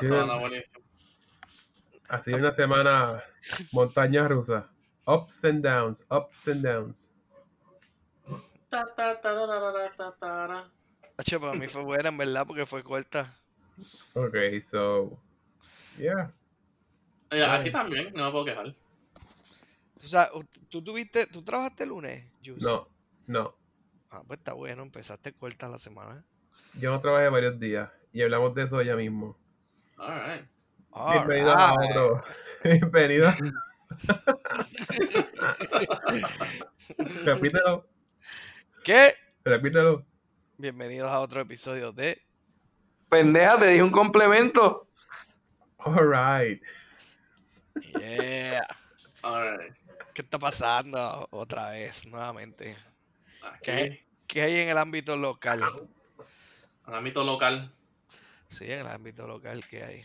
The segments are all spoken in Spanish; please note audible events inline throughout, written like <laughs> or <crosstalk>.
Ha sido, ha sido una semana montaña rusa. Ups and downs, ups and downs. H, para mí fue buena, en verdad, porque fue corta. Ok, so. Yeah. aquí también, no me puedo quejar. O sea, ¿tú, tuviste, ¿tú trabajaste el lunes, Juice? No, no. Ah, pues está bueno, empezaste corta la semana. Yo no trabajé varios días y hablamos de eso ya mismo. Alright. Bienvenido a otro. <laughs> Bienvenido. Repítelo. ¿Qué? Repítelo. Bienvenidos a otro episodio de. Pendeja, te di un complemento. Alright. Yeah. Alright. ¿Qué está pasando otra vez, nuevamente? ¿Qué hay, en el ámbito local? En el ámbito local. Sí, en el ámbito local, ¿qué hay?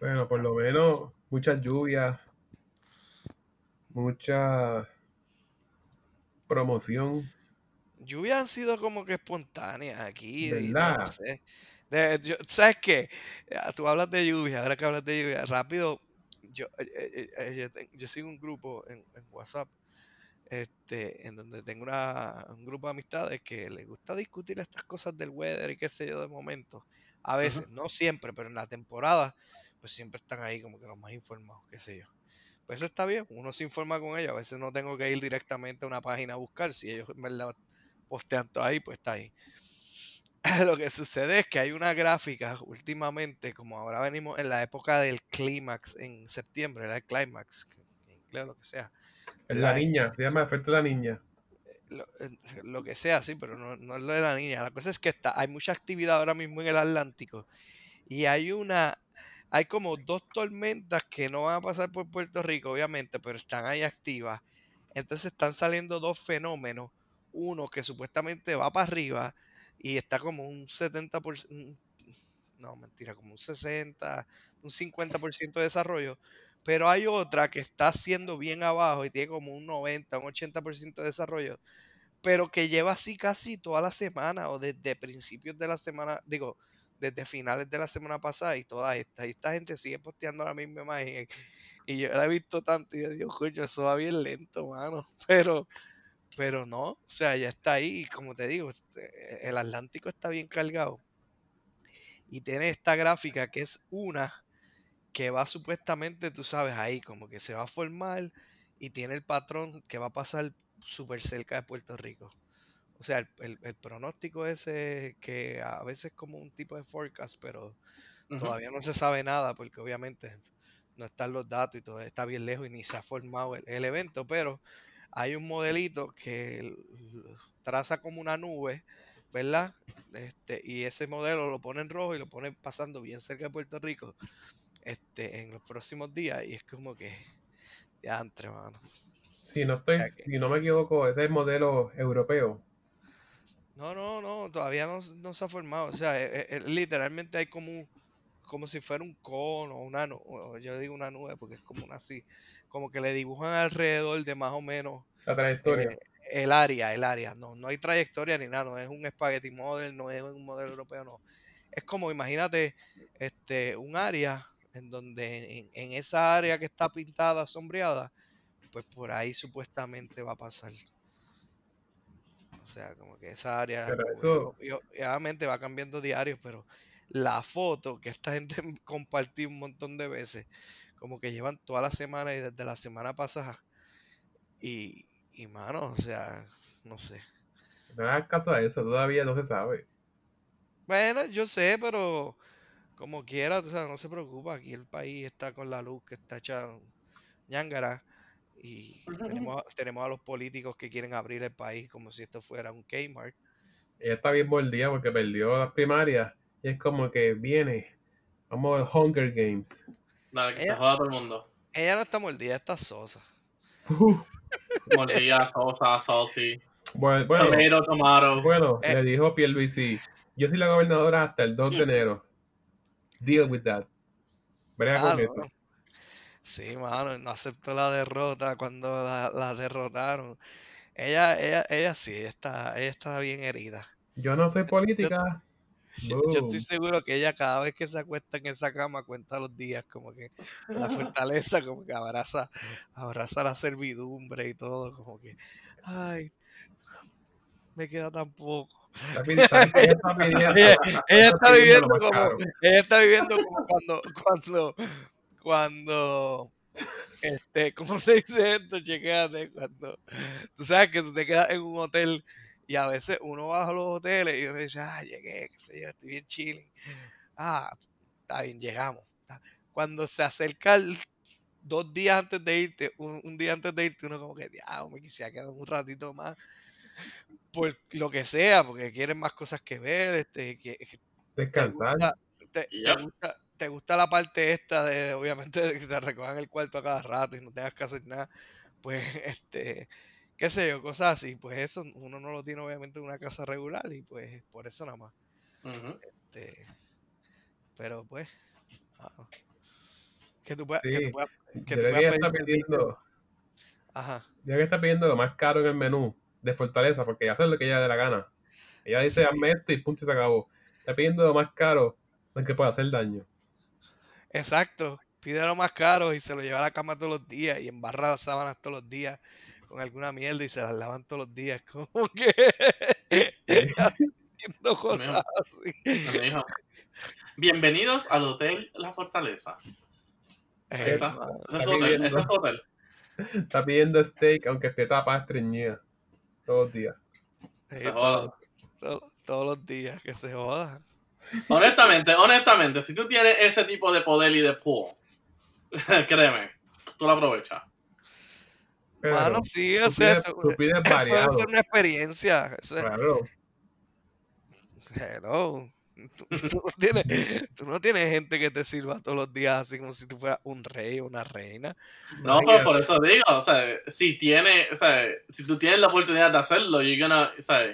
Bueno, por lo menos muchas lluvias, mucha promoción. Lluvias han sido como que espontáneas aquí. ¿Verdad? ¿Sabes qué? Tú hablas de lluvia, ahora que hablas de lluvia, rápido yo, eh, eh, eh, yo, sigo un grupo en, WhatsApp este, en donde tengo una, un grupo de amistades que les gusta discutir estas cosas del weather y qué sé yo de momento. A veces, no siempre, pero en la temporada, pues siempre están ahí como que los más informados, qué sé yo. Pues eso está bien, uno se informa con ellos, a veces no tengo que ir directamente a una página a buscar, si ellos en verdad postean todo ahí, pues está ahí. <laughs> lo que sucede es que hay una gráfica últimamente, como ahora venimos en la época del clímax en septiembre, era el clímax, en inglés lo que sea. Es la niña, se llama efecto de la niña. Lo, que sea, sí, pero no, es lo de la niña. La cosa es que está, hay mucha actividad ahora mismo en el Atlántico y hay una, hay como dos tormentas que no van a pasar por Puerto Rico, obviamente, pero están ahí activas. Entonces están saliendo dos fenómenos. Uno que supuestamente va para arriba y está como un 70%, no, mentira, como un 60, un 50% de desarrollo, pero hay otra que está haciendo bien abajo y tiene como un 90, un 80% de desarrollo, pero que lleva así casi toda la semana o desde principios de la semana, digo, desde finales de la semana pasada y toda esta, y esta gente sigue posteando la misma imagen y yo la he visto tanto y yo digo, coño, eso va bien lento, mano, <laughs> pero pero no, o sea, ya está ahí, y como te digo, este, el Atlántico está bien cargado. Y tiene esta gráfica que es una que va supuestamente, tú sabes, ahí como que se va a formar y tiene el patrón que va a pasar súper cerca de Puerto Rico. O sea, el, pronóstico ese que a veces es como un tipo de forecast, pero todavía no se sabe nada porque obviamente no están los datos y todo está bien lejos y ni se ha formado el evento, pero hay un modelito que traza como una nube, ¿verdad? Este, y ese modelo lo pone en rojo y lo pone pasando bien cerca de Puerto Rico este, en los próximos días. Y es como que, ya entre, mano. Si no, estoy, si no me equivoco, ese es el modelo europeo. No, no, no, todavía no, se ha formado. O sea, e, e, literalmente hay como como si fuera un cono, una nube, yo digo una nube porque es como una así, como que le dibujan alrededor de más o menos la trayectoria. Eh, el área, el área. No, no hay trayectoria ni nada, no es un spaghetti model, no es un modelo europeo, no. Es como, imagínate, este, un área en donde en, esa área que está pintada, sombreada, pues por ahí supuestamente va a pasar. O sea, como que esa área, obviamente va cambiando diario, pero la foto que esta gente <laughs> compartió un montón de veces, como que llevan toda la semana y desde la semana pasada. Y, y mano, o sea, no sé. No hagas caso a eso, todavía no se sabe. Bueno, yo sé, pero como quiera, o sea, no se preocupa. Aquí el país está con la luz que está hecha ñangara. Y tenemos, tenemos a los políticos que quieren abrir el país como si esto fuera un Kmart. Ella está bien mordida porque perdió las primarias. Y es como que viene. Vamos a Hunger Games. Dale, que se joda todo el mundo. Ella no está mordida, está sosa. <laughs> Mordida, sosa, salty. Bueno, bueno, tomato, tomato. Bueno, eh. le dijo Pierluisi, yo soy la gobernadora hasta el 2 de <laughs> enero. Deal with that. Brega con Sí, mano, no aceptó la derrota cuando la, derrotaron. Ella, ella, ella sí, ella está, ella está bien herida. Yo no soy política. Yo Boom. estoy seguro que ella cada vez que se acuesta en esa cama cuenta los días, como que la <laughs> fortaleza, como que abraza, abraza la servidumbre y todo, como que, ay, me queda tan poco. Ella está viviendo como, ella está viviendo como cuando, cuando, cuando, este, ¿cómo se dice esto? Chequéate, cuando, tú sabes que tú te quedas en un hotel y a veces uno va a los hoteles y uno dice, ah, llegué, qué sé yo, estoy bien chilling. Ah, está bien, llegamos. Cuando se acerca el dos días antes de irte, un, un día antes de irte, uno como que, diablo, me quisiera quedar un ratito más. Por lo que sea, porque quieren más cosas que ver, este, que, que te Descansar. gusta, te, gusta, te gusta la parte esta de, obviamente, de que te recojan el cuarto a cada rato y no tengas que hacer nada, pues, <laughs> este, qué sé yo, cosas así, pues eso uno no lo tiene obviamente en una casa regular y pues por eso nada más, este, pero pues, ah, que tú puedas, que Sí, tú puedas, que tú que puedas pedir está pidiendo, ajá, creo que está pidiendo lo más caro en el menú de Fortaleza, porque ella hace lo que ella dé la gana. Ella dice, Sí. hazme esto y punto y se acabó. Está pidiendo lo más caro, que puede hacer daño. exacto, pide lo más caro y se lo lleva a la cama todos los días y embarra las sábanas todos los días con alguna mierda y se las lavan todos los días, <laughs> como que haciendo cosas así. Bienvenidos al Hotel La Fortaleza. Eh, Ese es hotel. Ese es hotel. Está pidiendo steak, aunque esté tapada estreñida. Todos los días. Se todo- joda. todo- todos los días que se joda. Honestamente, honestamente, si tú tienes ese tipo de poder y de pool, <laughs> créeme, tú lo aprovechas. Pero, Mano, sí, o tú sea, pides, eso, pides eso ser una experiencia. Eso es, Claro. hello. Tú, tú no tienes, tú no tienes gente que te sirva todos los días así como si tú fueras un rey o una reina. No, pero por eso digo, o sea, si tiene, o sea, si tú tienes la oportunidad de hacerlo, you're gonna, o sea,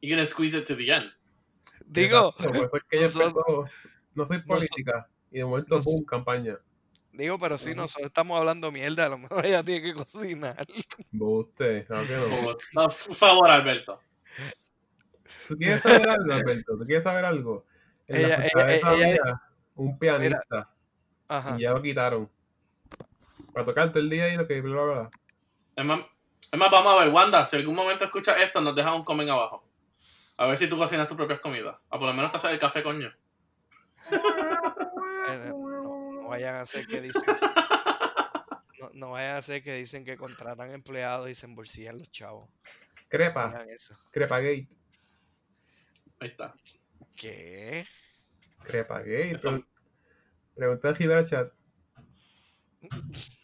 you're gonna squeeze it to the end. Digo, Exacto, por eso es que nosotros- empezó, no soy política, y de momento, boom, campaña. digo, pero si Ujú. nosotros estamos hablando mierda, a lo mejor ella tiene que cocinar. Buste, claro que no. Por, no, por favor, Alberto. ¿Tú quieres saber algo, Alberto? ¿Tú quieres saber algo? Ella- la ella- ella- había un pianista Ajá. y ya lo quitaron. Para tocarte el día y lo que bla, bla, bla. Es más, es más, vamos a ver, Wanda, si algún momento escuchas esto, nos dejas un comment abajo. A ver si tú cocinas tus propias comidas. O por lo menos te haces el café, coño. <laughs> Eh, no, no vayan a hacer que dicen <laughs> no, no vayan a hacer que dicen que contratan empleados y se embolsillan los chavos. Crepa, hagan eso. Crepagate. Ahí está. ¿Qué? Crepagate. Eso- Pre- Pregunta en Rivera Chat. <laughs>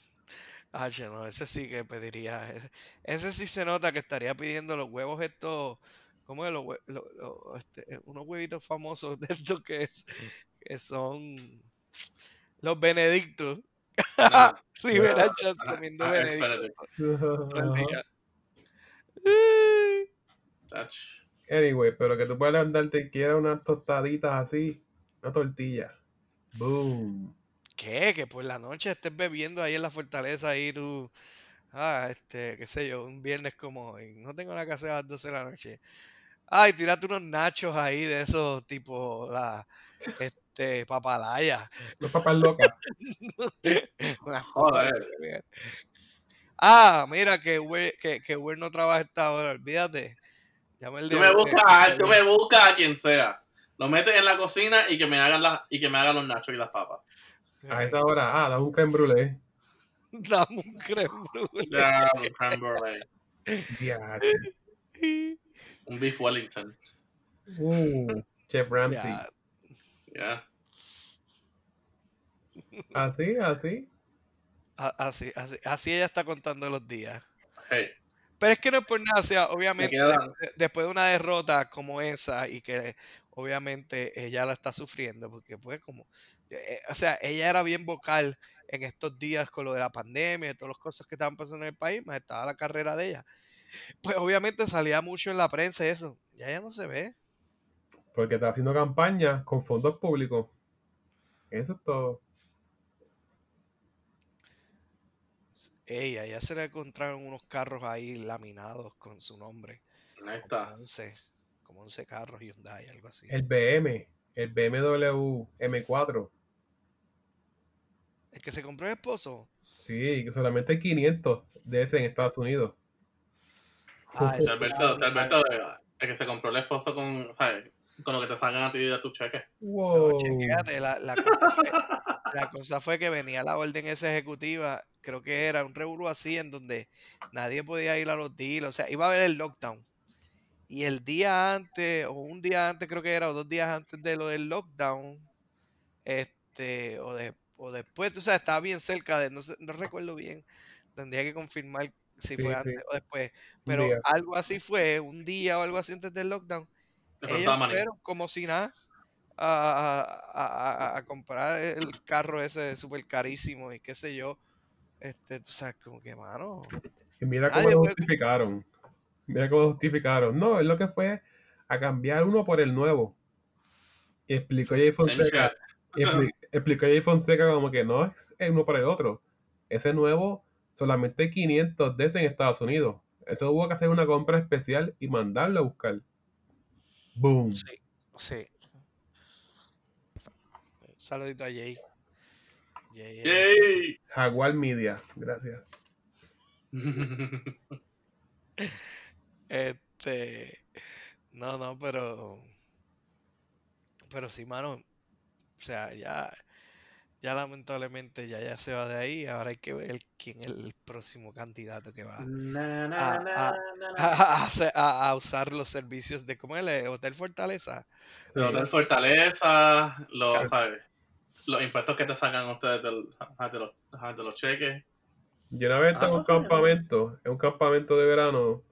Ah, no, ese sí que pediría. Ese, ese sí se nota que estaría pidiendo los huevos estos. ¿Cómo es? Los, hue- lo- lo- este, unos huevitos famosos de estos que, es, que son los Benedictos. No, <laughs> Rivera ah, Chats comiendo Benedictos. <laughs> Touch. Anyway, pero que tú puedas levantarte y quieras unas tostaditas así, una tortilla. Boom. ¿Qué? Que por la noche estés bebiendo ahí en la fortaleza y tú, ah, este, qué sé yo, un viernes como hoy, no tengo nada que hacer a las 12 de la noche. Ay, tírate unos nachos ahí de esos tipo la, este, papalaya. No es papas locas. <laughs> Unas Joder. Ah, mira que Uber, que, que Uber no trabaja esta hora, olvídate. Llama el Tú me buscas, tú me buscas a quien sea. Lo metes en la cocina y que me hagan las, y que me hagan los nachos y las papas. A esa hora, ah, da <laughs> un creme brulee. Dame un creme brulee. Ya, un creme brulee. Un beef Wellington. Uh, Chef Ramsay. Ya, Ya. Así, así. a- así, así, así ella está contando los días. Hey. Pero es que no es por nada, o sea, obviamente después de una derrota como esa y que obviamente ella la está sufriendo, porque pues como, eh, o sea, ella era bien vocal en estos días con lo de la pandemia y todas las cosas que estaban pasando en el país, más estaba la carrera de ella. Pues obviamente salía mucho en la prensa y eso, ya ya no se ve. Porque está haciendo campaña con fondos públicos. Eso es todo. Ey, allá se le encontraron unos carros ahí laminados con su nombre. Ahí Como está. 11, como 11 carros Hyundai, algo así. El BM, el BMW M4. El que se compró el esposo. Sí, que solamente hay 500 de ese en Estados Unidos. Ah, Alberto, Alberto, el que se compró el esposo con, ¿sabes? Con lo que te salgan a ti de tu cheque. No, Wow. la, la cosa fue, la cosa fue que venía la orden esa ejecutiva, creo que era un revuelo así en donde nadie podía ir a los deals, o sea, iba a haber el lockdown. Y el día antes, o un día antes creo que era, o dos días antes de lo del lockdown, este, o, de, o después, o sea, estaba bien cerca de, no, sé- no recuerdo bien, tendría que confirmar si Sí, fue sí. antes o después, pero algo así fue, un día o algo así antes del lockdown. Ellos fueron como si nada a, a- a- a comprar el carro ese súper carísimo y qué sé yo. Este, tú sabes, como que, mano. Y mira cómo lo justificaron. Mira cómo lo justificaron. No, es lo que fue a cambiar uno por el nuevo. Y explicó Jay Fonseca. explicó Jay Fonseca como que no es el uno por el otro. Ese nuevo, solamente hay 500 de ese en Estados Unidos. Eso hubo que hacer una compra especial y mandarlo a buscar. Boom. Sí, sí. Saludito a Jay. Jay, eh, Yay. Jaguar Media. Gracias. <laughs> Este. No, no, pero. Pero sí, mano. O sea, ya. Ya lamentablemente ya, ya se va de ahí. Ahora hay que ver quién es el próximo candidato que va a, hacer- a- a usar los servicios de ¿cómo es? el Hotel Fortaleza. El Hotel Fortaleza, los, ¿sabes? los impuestos que te sacan ustedes del, de, los, de los cheques. Yo una vez Ah, estaba en un pues campamento, en un campamento de verano,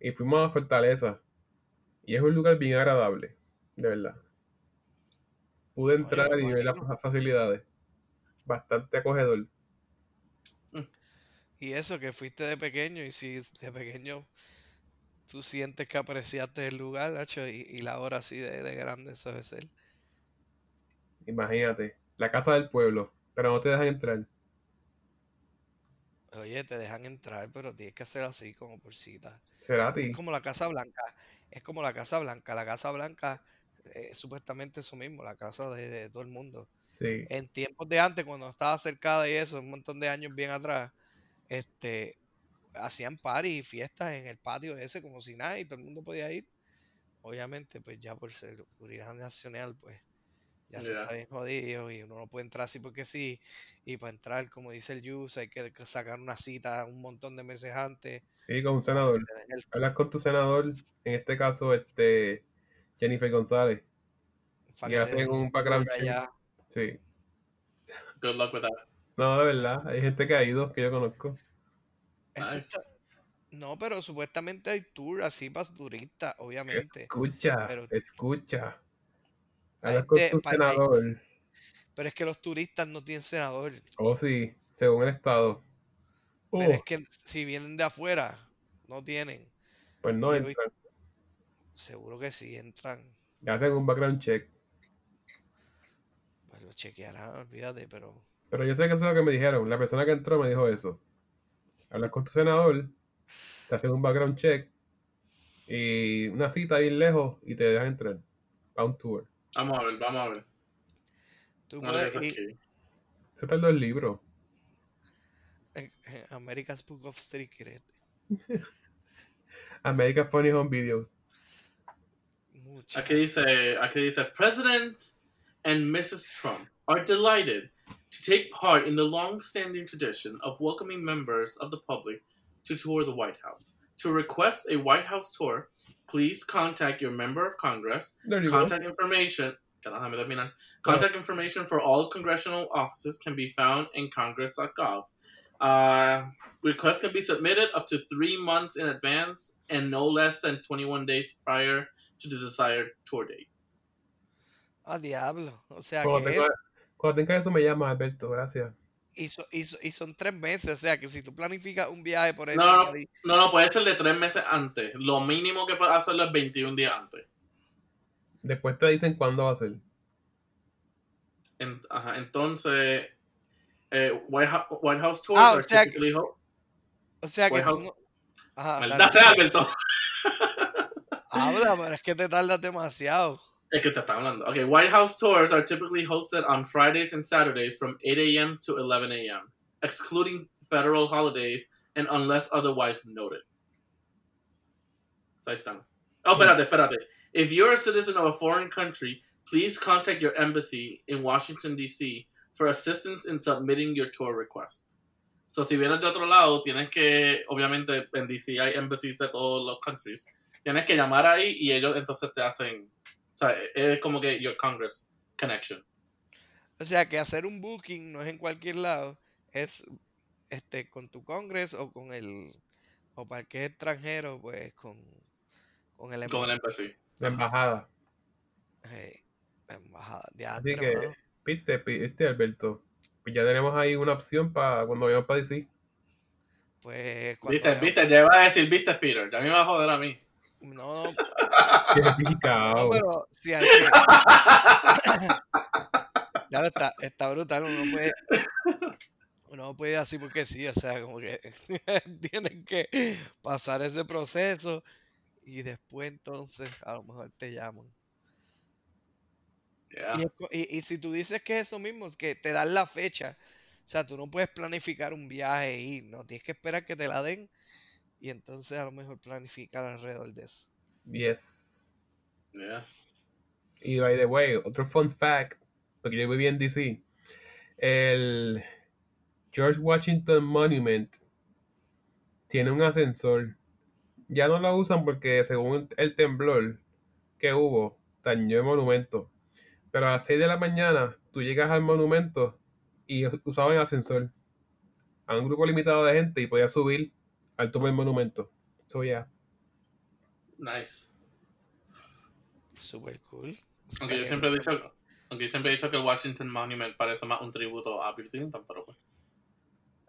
y fuimos a Fortaleza. Y es un lugar bien agradable, de verdad. Pude Oye, entrar y ver las facilidades. Bastante acogedor. Y eso que fuiste de pequeño y si de pequeño tú sientes que apreciaste el lugar, Nacho, y, y la hora así de, de grande eso debe ser. Imagínate, la casa del pueblo, pero no te dejan entrar. Oye, te dejan entrar, pero tienes que hacer así como por cita. Será a ti. Es como la Casa Blanca. Es como la Casa Blanca. La Casa Blanca eh, es supuestamente eso mismo, la casa de, de todo el mundo. Sí. En tiempos de antes, cuando estaba cercada y eso, un montón de años bien atrás, este, hacían party y fiestas en el patio ese como si nada y todo el mundo podía ir. Obviamente, pues ya por seguridad nacional, pues ya se está bien jodido y uno no puede entrar así porque sí. Y para entrar, como dice el Yus, hay que sacar una cita un montón de meses antes. Sí, con un senador. el- Hablas con tu senador, en este caso, este Jennifer González. para Y hacen un background check. Sí. Good luck with that. No, de verdad, hay gente que ha ido, que yo conozco. Eso Nice. está- No, pero supuestamente hay tour así para turistas, obviamente. Escucha, Pero- escucha. Hay Hablas con tu hay- senador. Pero es que los turistas no tienen senador. Oh, sí, según el estado. Pero Oh, es que si vienen de afuera, no tienen. pues no yo vi- entran. Seguro que sí entran. Hacen un background check. Lo chequearán, olvídate, pero. Pero yo sé que eso es lo que me dijeron. La persona que entró me dijo eso. Hablas con tu senador, te hacen un background check y una cita bien lejos y te dejan entrar a un tour. Vamos a ver, vamos a ver. Tú puedes ir en los libros. en, en America's Book of Secret. <laughs> American Funny Home Videos. Mucho. Aquí dice, aquí dice, President and Mrs. Trump are delighted to take part in the long-standing tradition of welcoming members of the public to tour the White House. To request a White House tour, please contact your member of Congress. You go. Contact information. que déjame terminar. Contact information for all congressional offices can be found in congress.gov. Uh, requests can be submitted up to three months in advance and no less than 21 days prior to the desired tour date. Ah, diablo. O sea Cuando que tenga, es. cuando tenga eso me llamas, Alberto. Gracias. Y, so- y so- y son tres meses. O sea que si tú planificas un viaje por No, no, eso. y- No, no, puede ser de tres meses antes. Lo mínimo que puedes hacerlo es 21 días antes. Después te dicen cuándo va a ser. En- ajá, entonces, Eh, White, Hou- White House tours Ah, o sea que- O sea que White House- no... Ajá, Maldita dale. sea, Alberto. Habla, pero es que te tardas demasiado. Es que te están hablando. Okay, White House tours are typically hosted on Fridays and Saturdays from 8 a.m. to 11 a.m., excluding federal holidays and unless otherwise noted. So. Oh, espérate, espérate. If you're a citizen of a foreign country, please contact your embassy in Washington, D.C. for assistance in submitting your tour request. So, si vienes de otro lado, tienes que, obviamente, en D.C. hay embassies de todos los countries. Tienes que llamar ahí y ellos entonces te hacen o sea, es como que your Congress connection. O sea que hacer un booking no es en cualquier lado, es este con tu congreso o con el o para que es extranjero, pues con con el Con el embassy. embassy. La embajada. La embajada. Así Diantre, que, viste, viste, Alberto. Pues ya tenemos ahí una opción para cuando vayamos para DC. Pues cuando Viste, vayamos- viste, ya iba a decir, viste, Peter, ya me iba a joder a mí. No, no, Qué no, picao. pero si al- <laughs> Claro, está, está brutal, uno puede, uno no puede ir así porque sí, o sea, como que <laughs> tienen que pasar ese proceso y después entonces a lo mejor te llaman. Yeah. Y, y- y si tú dices que es eso mismo, es que te dan la fecha, o sea, tú no puedes planificar un viaje y ir, no, tienes que esperar que te la den y entonces a lo mejor planificar alrededor de eso. Yes. Yeah. Y by the way, otro fun fact, porque yo viví en DC. El George Washington Monument tiene un ascensor. Ya no lo usan porque según el temblor que hubo, dañó el monumento. Pero a las 6 de la mañana tú llegas al monumento y usaban el ascensor. A un grupo limitado de gente y podías subir al tope del monumento. So yeah. Nice. Super cool. Aunque yo siempre he dicho, aunque yo siempre he dicho que el Washington Monument parece más un tributo a Bill Clinton, pero pues.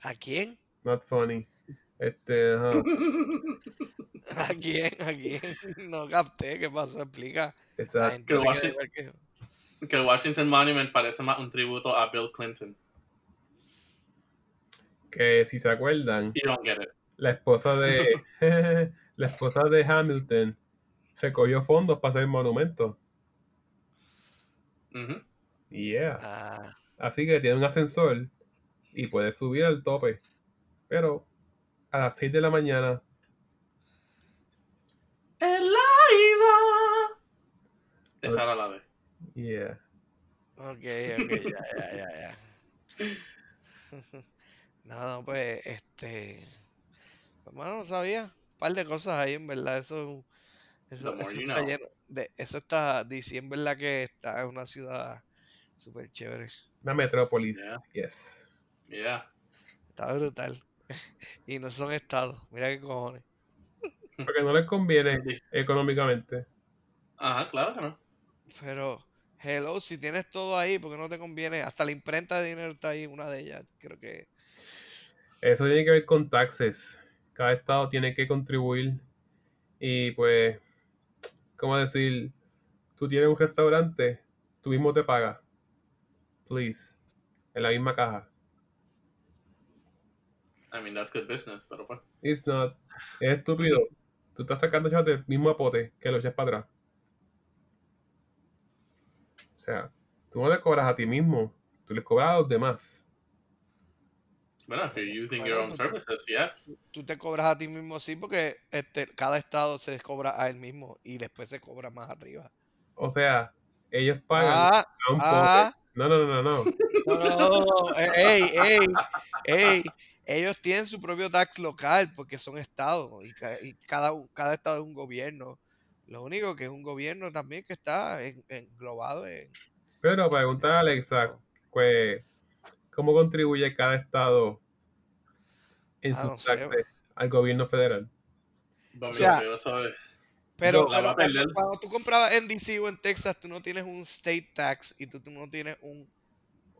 ¿A quién? Not funny. Este, ajá. <laughs> ¿A quién? ¿A quién? No capté, ¿qué pasó? Explica. Exacto. Que Washington- igual que que el Washington Monument parece más un tributo a Bill Clinton. Que si se acuerdan, You don't get it. La esposa de <laughs> la esposa de Hamilton recogió fondos para hacer el monumento. Ujú. Yeah. Ah, Así que tiene un ascensor y puede subir al tope. Pero a las 6 de la mañana, Eliza. Esa era la de. yeah. ok, ok, ya, ya, ya, ya. <laughs> <laughs> No, no, pues, este. Pues, mano, no sabía. Un par de cosas ahí, en verdad. Eso, eso, eso está lleno. De, eso está. DC, en verdad, que está en una ciudad súper chévere. Una metrópolis. Yeah. Yes. Yeah. Está brutal. <laughs> Y no son estados. Mira qué cojones. Porque no les conviene <laughs> económicamente. Ajá, claro que no. Pero, hello, si tienes todo ahí, porque no te conviene? Hasta la imprenta de dinero está ahí, una de ellas. Creo que. Eso tiene que ver con taxes. Cada estado tiene que contribuir. Y pues, ¿cómo decir? Tú tienes un restaurante, tú mismo te pagas. Please. En la misma caja. I mean, that's good business, pero pues. It's not. Es estúpido. Tú estás sacando chavos del mismo apote que lo echas para atrás. O sea, tú no le cobras a ti mismo, tú le cobras a los demás. Bueno, if you're using Bueno, your own pues- services, yes. Tú te cobras a ti mismo, sí, porque este, cada estado se cobra a él mismo y después se cobra más arriba. O sea, ellos pagan Ah, a un ah. No, no, no, <laughs> no, no. no, no, no, eh, ey, ey, ey. Ellos tienen su propio tax local porque son estados y, ca- y cada, cada estado es un gobierno. Lo único que es un gobierno también que está en- englobado en... Pero pregunta a Alexa, pues, ¿cómo contribuye cada estado en Ah, sus no sé. taxes al gobierno federal? Vamos, sea, yo sabe. Pero, pero cuando, cuando tú comprabas en DC o en Texas, tú no tienes un state tax y tú, tú no tienes un,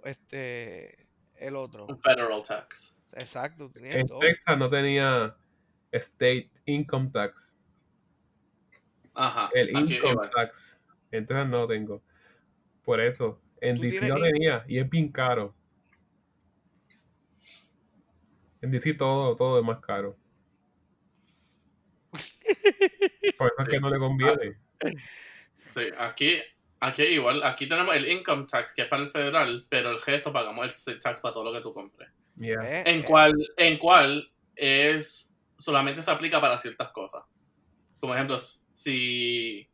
este, el otro. Un federal tax. Exacto, tienes En todo. Texas no tenía state income tax. Ajá. El income igual. tax. Entonces no lo tengo. Por eso. En DC no tenía y es bien caro. En DC todo, todo es más caro. <laughs> Por eso es que no le conviene. Sí, aquí, aquí igual, aquí tenemos el income tax que es para el federal, pero el gesto pagamos el tax para todo lo que tú compres. Yeah. Eh, En eh, cual, en cual es solamente se aplica para ciertas cosas. Como ejemplo, si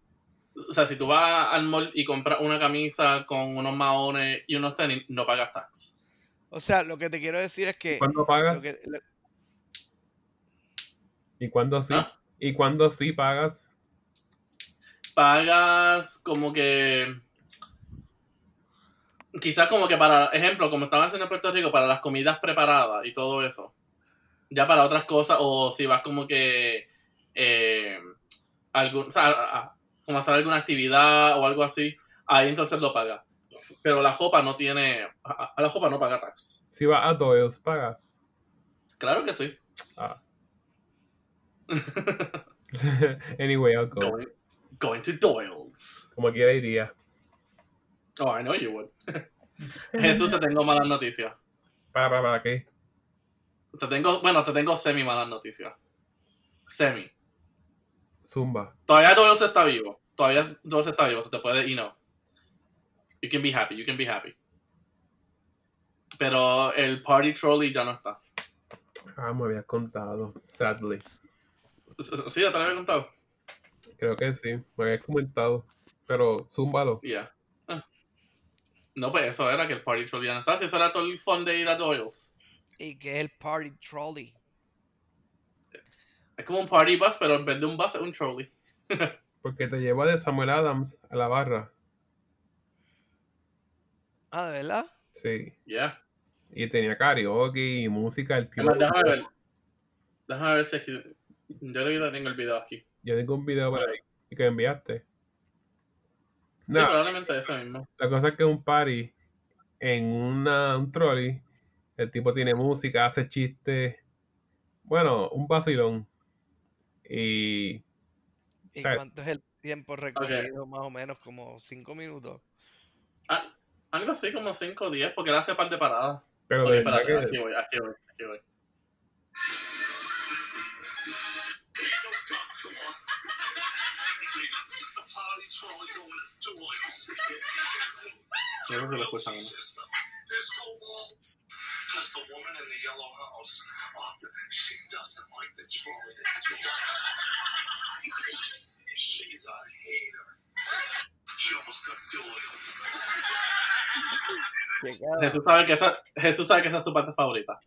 o sea, si tú vas al mall y compras una camisa con unos maones y unos tenis, no pagas tax. O sea, lo que te quiero decir es que. ¿Cuándo lo pagas? que- lo- ¿Y cuándo sí? ¿Ah? ¿Y cuándo sí pagas? Pagas como que quizás como que para ejemplo, como estaban haciendo en Puerto Rico, para las comidas preparadas y todo eso. Ya para otras cosas, o si vas como que eh, algún, o sea, a- a- como hacer alguna actividad o algo así, ahí entonces lo pagas. Pero la jopa no tiene, a, a la jopa no paga tax. Si vas a Doyle's, pagas. Claro que sí. Ah. <laughs> anyway, I'll go. Going, going to Doyle's. Como quiera iría. Oh, I know you would. <laughs> Jesús, te tengo malas noticias. ¿Para, para, para qué? Te tengo, bueno, te tengo semi malas noticias. Semi. Zumba. Todavía Doyle's está vivo. Todavía Doyle's está vivo. Se te puede, you know. You can be happy, you can be happy. Pero el party trolley ya no está. Ah, me habías contado. Sadly. Sí, ya te lo había contado. Creo que sí. Me habías comentado. Pero zúmbalo. Yeah. Ah. No, pues eso era que el party trolley ya no está. Si eso era todo el fun de ir a Doyle's. y que es el party trolley. Es como un party bus, pero en vez de un bus es un trolley. <laughs> Porque te lleva de Samuel Adams a la barra. Ah, ¿de verdad? Sí. Yeah. Y tenía karaoke y música. El tío. Además, déjame ver. Déjame ver si aquí. Yo creo que tengo el video aquí. Yo tengo un video por ahí que me enviaste. Sí, No, probablemente eso mismo. la cosa es que es un party en una, un trolley. El tipo tiene música, hace chistes. Bueno, un vacilón. Y ¿Y cuánto es el tiempo recorrido? Más o menos como cinco minutos. Ah, algo así como 5 o 10, porque él hace par de paradas. pero de espérate, que aquí voy, aquí voy, aquí voy. No sé si lo escuchan no. Because the woman in the yellow house often she doesn't like the trolley. She's a hater. She almost got doiled. <laughs> Jesús sabe que esa, Jesús sabe que esa es su parte favorita.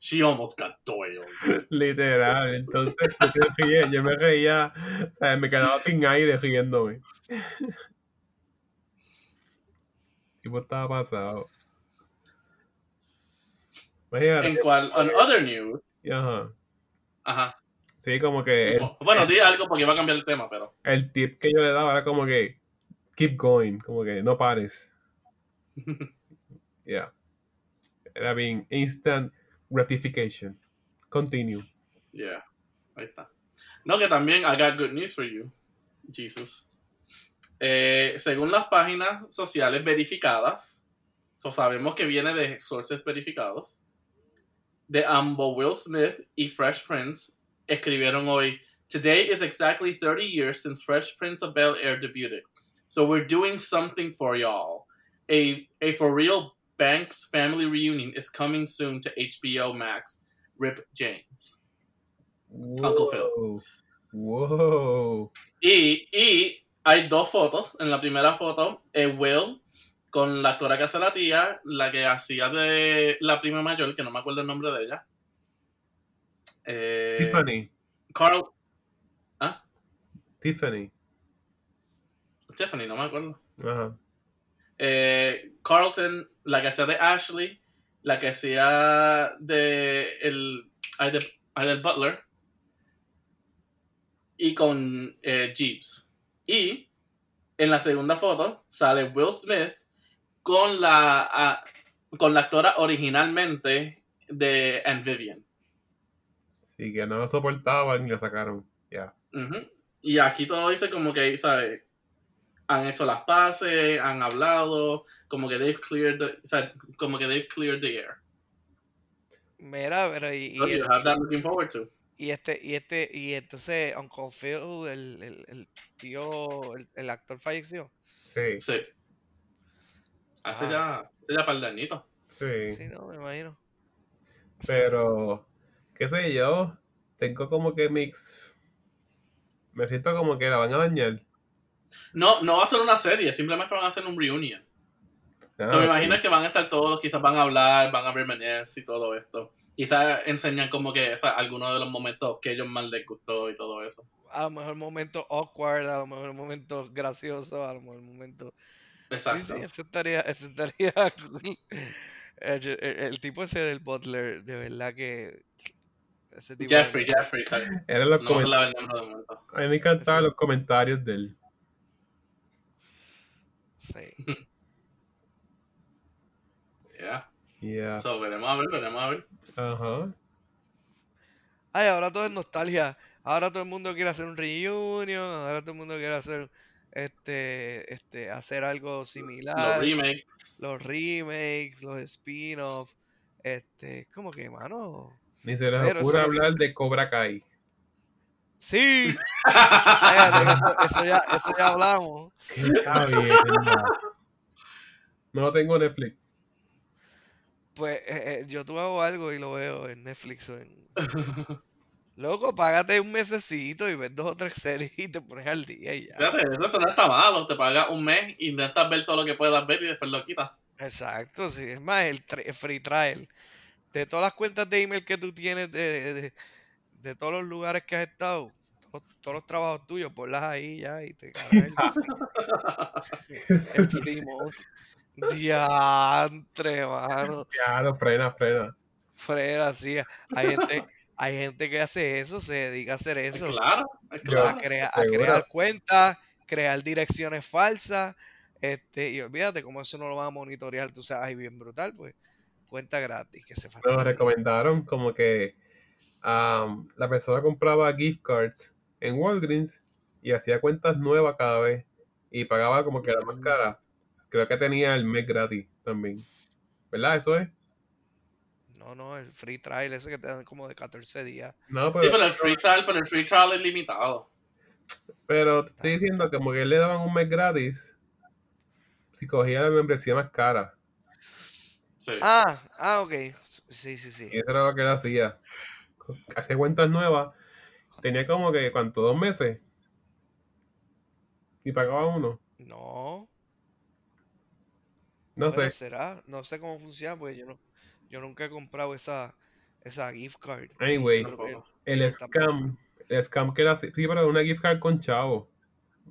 She almost got doiled. literal. Entonces yo, me reía, yo me reía, o sea, me quedaba sin aire riéndome. Tipo estaba pasado. Imagínate. En cual, on other news, Ajá. ajá. Sí, como que el, Bueno, di algo porque iba a cambiar el tema, pero. el tip que yo le daba era como que keep going, como que no pares. <laughs> Yeah. Era bien instant gratification. Continue. Yeah, ahí está. No, que también I got good news for you, Jesus. Eh, según las páginas sociales verificadas, so sabemos que viene de sources verificados, de ambos Will Smith y Fresh Prince escribieron hoy, Today is exactly 30 years since Fresh Prince of Bel Air debuted. So we're doing something for y'all. A, a for real Banks family reunion is coming soon to HBO Max. Rip James. Uncle Phil. Whoa. Whoa. Y, y hay dos fotos. En la primera foto es Will con la actora que hace la tía, la que hacía de la prima mayor, que no me acuerdo el nombre de ella. Eh, Tiffany. Carl. Tiffany. Tiffany, no me acuerdo. Ajá. Eh, Carlton, la que hacía de Ashley, la que hacía de el, del Butler, y con eh, Jeeves. Y en la segunda foto sale Will Smith con la, con la actora originalmente de Anne Vivian. Sí, que no lo soportaban y lo sacaron. Ya. Ujú. Y aquí todo dice como que, ¿sabes? Han hecho las paces, han hablado, como que they've cleared the, o sea, como que they've cleared the air. Mira, pero y, So y, you el- have that looking forward to. y este, y este, y entonces Uncle Phil, el, el, el tío, el, el actor falleció. Sí, Sí. Hace Ah. ya, hace ya par de añitos. sí. Sí, no, me imagino. Pero, qué sé yo, tengo como que mix. Me siento como que la van a dañar. No, no va a ser una serie, simplemente van a hacer un reunion. Ah, So, me imagino que van a estar todos, quizás van a hablar, van a reminiscer y todo esto. Quizás enseñan como que o sea, algunos de los momentos que a ellos más les gustó y todo eso. A lo mejor momentos awkward, a lo mejor momentos graciosos, a lo mejor momentos... Sí, Exacto. sí, eso estaría, <laughs> eso estaría. Eh, yo- El, el tipo ese del Butler, de verdad que... Ese tipo Jeffrey, Jeffrey, ¿sabes? Eran los No. A mí me encantaban los comentarios de él. Sí. Yeah. Yeah. So, veremos a ver, veremos a ver. Ajá. Ay, ahora todo es nostalgia. Ahora todo el mundo quiere hacer un reunion, ahora todo el mundo quiere hacer este, este, hacer algo Los similar. remakes. los remakes, los spin-offs, este, como que, mano, Ni se les ocurre hablar de Cobra Kai. Sí, <laughs> eso, eso ya, eso ya hablamos, Qué. No tengo Netflix. pues eh, eh, yo tú hago algo y lo veo en Netflix o en... <laughs> Loco, págate un mesecito y ves dos o tres series y te pones al día y ya. Fíjate, eso no está malo. Te pagas un mes, intentas ver todo lo que puedas ver y después lo quitas. Exacto, sí, es más, el, el free trial, de todas las cuentas de email que tú tienes de, de, de todos los lugares que has estado, todos, todos los trabajos tuyos, ponlas ahí ya y te <laughs> cargas el mode. Diantre, mano. Lo frena, frena. Fred, así. Hay gente, hay gente que hace eso, se dedica a hacer Es eso. claro, es Yo- A, claro. crea- a crear cuentas, crear direcciones falsas. Este, y olvídate cómo eso no lo van a monitorear, tú sabes, ahí bien brutal, pues. Cuenta gratis, que se Nos recomendaron como que la persona compraba gift cards en Walgreens y hacía cuentas nuevas cada vez y pagaba como que la más cara. Creo que tenía el mes gratis también. ¿Verdad? Eso es. No, no, el free trial ese que te dan como de 14 días. No, Sí, pero, pero el free trial, pero el free trial es limitado. pero te estoy diciendo que como que le daban un mes gratis si cogía la membresía más cara. Sí. Ah, ah, ok. Sí, sí, sí. Y eso era lo que él hacía. Hacía cuentas nuevas. Tenía como que, ¿cuánto? ¿Dos meses? Y pagaba uno. No, No bueno, sé. será. No sé cómo funciona, porque yo no, yo nunca he comprado esa, esa gift card. Anyway, el scam. El scam que era así. Sí, pero una gift card con chavo.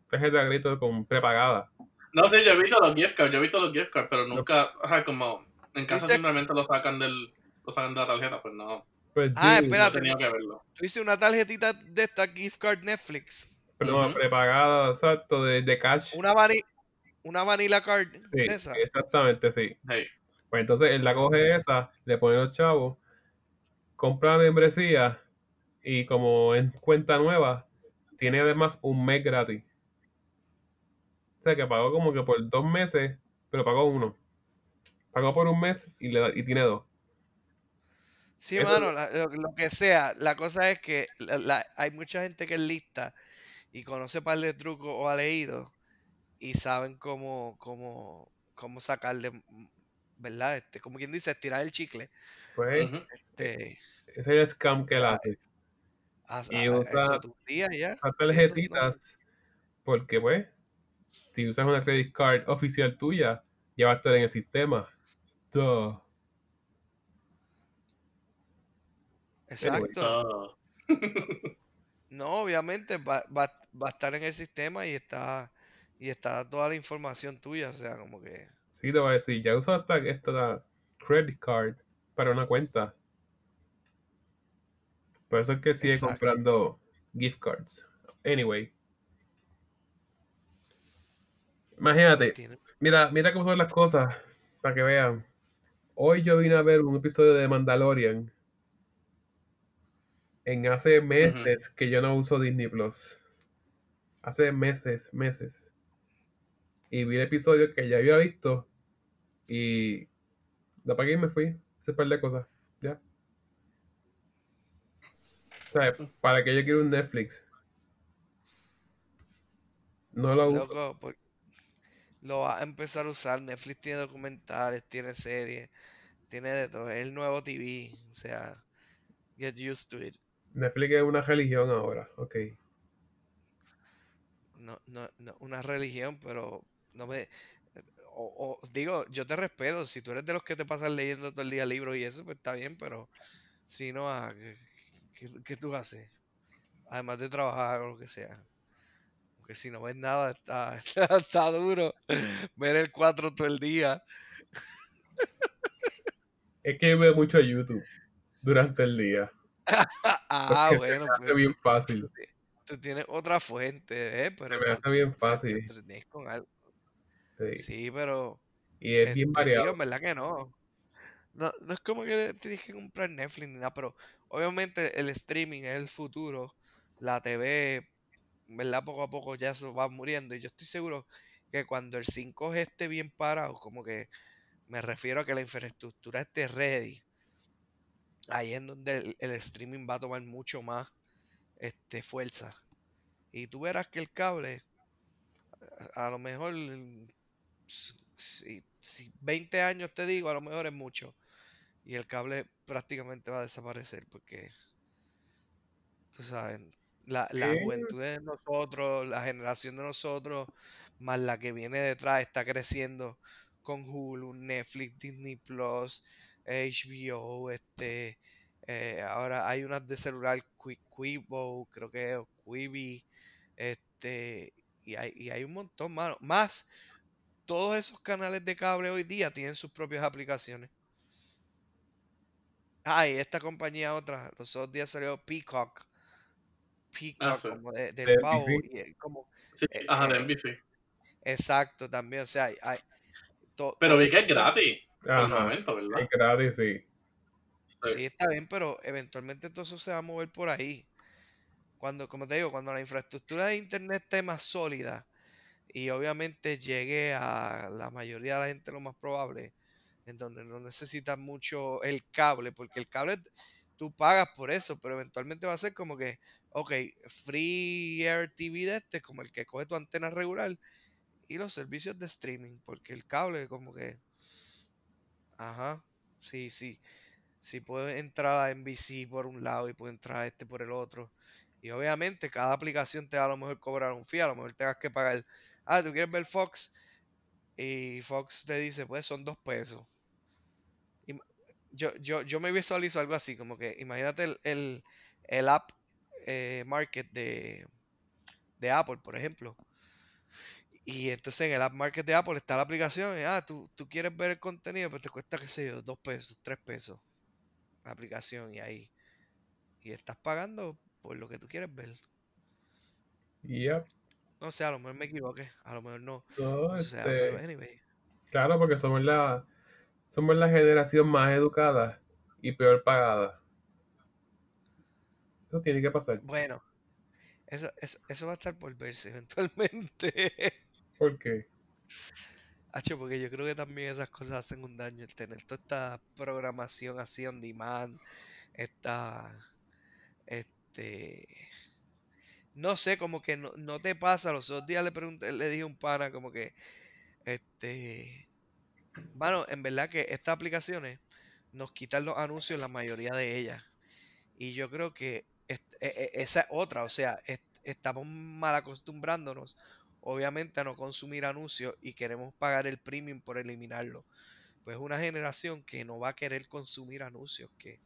Tarjeta de crédito con prepagada. No sé, yo he visto los gift cards, yo he visto los gift cards, pero nunca, o sea, como en casa simplemente lo sacan del, lo sacan de la tarjeta, pues no, Pues Ah, dude, espérate. tenía que verlo. Tú hice una tarjetita de esta gift card Netflix. pero Ujú. prepagada, exacto, de, de cash. Una, vani- una vanilla card Sí, de esa. exactamente, sí. Hey, Pues entonces él la coge esa, le pone los chavos, compra la membresía y como en cuenta nueva, tiene además un mes gratis. O sea que pagó como que por dos meses, pero pagó uno. Pagó por un mes y, le da- y tiene dos. Sí, Eso- mano, la- lo, lo que sea. La cosa es que la- la- hay mucha gente que es lista y conoce par de trucos o ha leído y saben cómo, cómo, cómo sacarle, mm, ¿verdad? Este, como quien dice, estirar el chicle. Pues. Este, ese es el scam que él hace. a, Y usa- tarjetitas, porque pues, si usas una credit card oficial tuya, ya va a estar en el sistema. Duh. Exacto. No, obviamente va, va, va a estar en el sistema y está, y está toda la información tuya. O sea, como que. Sí, te voy a decir, ya usaste esta credit card para una cuenta. Por eso es que sigue Exacto. comprando gift cards. Anyway. Imagínate, mira, mira cómo son las cosas, para que vean. Hoy yo vine a ver un episodio de Mandalorian. En hace meses que yo no uso Disney Plus. Hace meses, meses. Y vi el episodio que ya había visto. Y lo apagué y me fui. Un par de cosas. Ya. O sea, ¿para qué yo quiero un Netflix? No lo uso. Loco, lo va a empezar a usar. Netflix tiene documentales, tiene series, tiene de todo. Es el nuevo TV. O sea, get used to it. Netflix es una religión ahora, ok. No, no, no, una religión, pero no me. O, o- digo, yo te respeto. Si tú eres de los que te pasan leyendo todo el día libros y eso, pues está bien, pero si no, ah, ¿qué, qué- qué tú haces? Además de trabajar o lo que sea. Porque si no ves nada, está, está, <laughs> está duro. Ver el 4 todo el día. Es que veo mucho YouTube durante el día. <laughs> Ah, bueno, se me hace pues bien fácil. tú tienes otra fuente, ¿eh? Pero Se me hace bien fácil. con algo. Sí. Sí, pero Y es bien digo, variado. en verdad que no. No, no es como que tienes que comprar Netflix ni nada, pero obviamente el streaming es el futuro. La TV, ¿verdad? Poco a poco ya eso va muriendo. Y yo estoy seguro que cuando el 5G esté bien parado, como que me refiero a que la infraestructura esté ready, ahí es donde el, el streaming va a tomar mucho más este, fuerza. Y tú verás que el cable, a, a lo mejor, si, si 20 años te digo, a lo mejor es mucho. Y el cable prácticamente va a desaparecer porque, tú sabes, la, la juventud de nosotros, la generación de nosotros, más la que viene detrás, está creciendo con Hulu, Netflix, Disney Plus, HBO, este, eh, ahora hay unas de celular, Qui- Quibo, creo que es, Quibi, este, y hay, y hay un montón, mano. Más, todos esos canales de cable hoy día tienen sus propias aplicaciones. Ah, y esta compañía otra, los otros días salió Peacock. Peacock, sí. como de- del De pavo. Y, como, Sí, Eh, ajá, de eh, NBC. exacto, también, o sea, hay, hay to- Pero vi que es eso- gratis por el Ajá. momento, ¿verdad? Es gratis, sí. Sí. Sí, está bien, pero eventualmente todo eso se va a mover por ahí. Cuando, como te digo, cuando la infraestructura de internet esté más sólida y obviamente llegue a la mayoría de la gente lo más probable, en donde no necesitas mucho el cable, porque el cable tú pagas por eso, pero eventualmente va a ser como que, ok, free air TV de este, como el que coge tu antena regular, y los servicios de streaming, porque el cable como que, ajá, sí, sí, si puede entrar a NBC por un lado y puede entrar a este por el otro. Y obviamente cada aplicación te va a lo mejor cobrar un fee, a lo mejor tengas que pagar, ah, tú quieres ver Fox y Fox te dice, pues son dos pesos. Yo, yo, yo me visualizo algo así, como que imagínate el, el, el app eh, market de, de Apple, por ejemplo. Y entonces en el app market de Apple está la aplicación, y, ah, tú, tú quieres ver el contenido, pues te cuesta, qué sé yo, dos pesos, tres pesos la aplicación y ahí. Y estás pagando por lo que tú quieres ver. Yep. No sé, a lo mejor me equivoqué, a lo mejor no. No, O sea, pero este, anyway. claro, porque somos la, somos la generación más educada y peor pagada. Eso tiene que pasar. Bueno, eso, eso, eso va a estar por verse <laughs> eventualmente. ¿Por qué? Hacho, porque yo creo que también esas cosas hacen un daño. El tener toda esta programación así on demand, esta, este, no sé, como que no, no te pasa. Los otros días le pregunté, le dije a un pana como que, este, bueno, en verdad que estas aplicaciones nos quitan los anuncios la mayoría de ellas. Y yo creo que e- e- esa es otra, o sea, est- estamos mal acostumbrándonos, obviamente, a no consumir anuncios y queremos pagar el premium por eliminarlo. Pues una generación que no va a querer consumir anuncios, que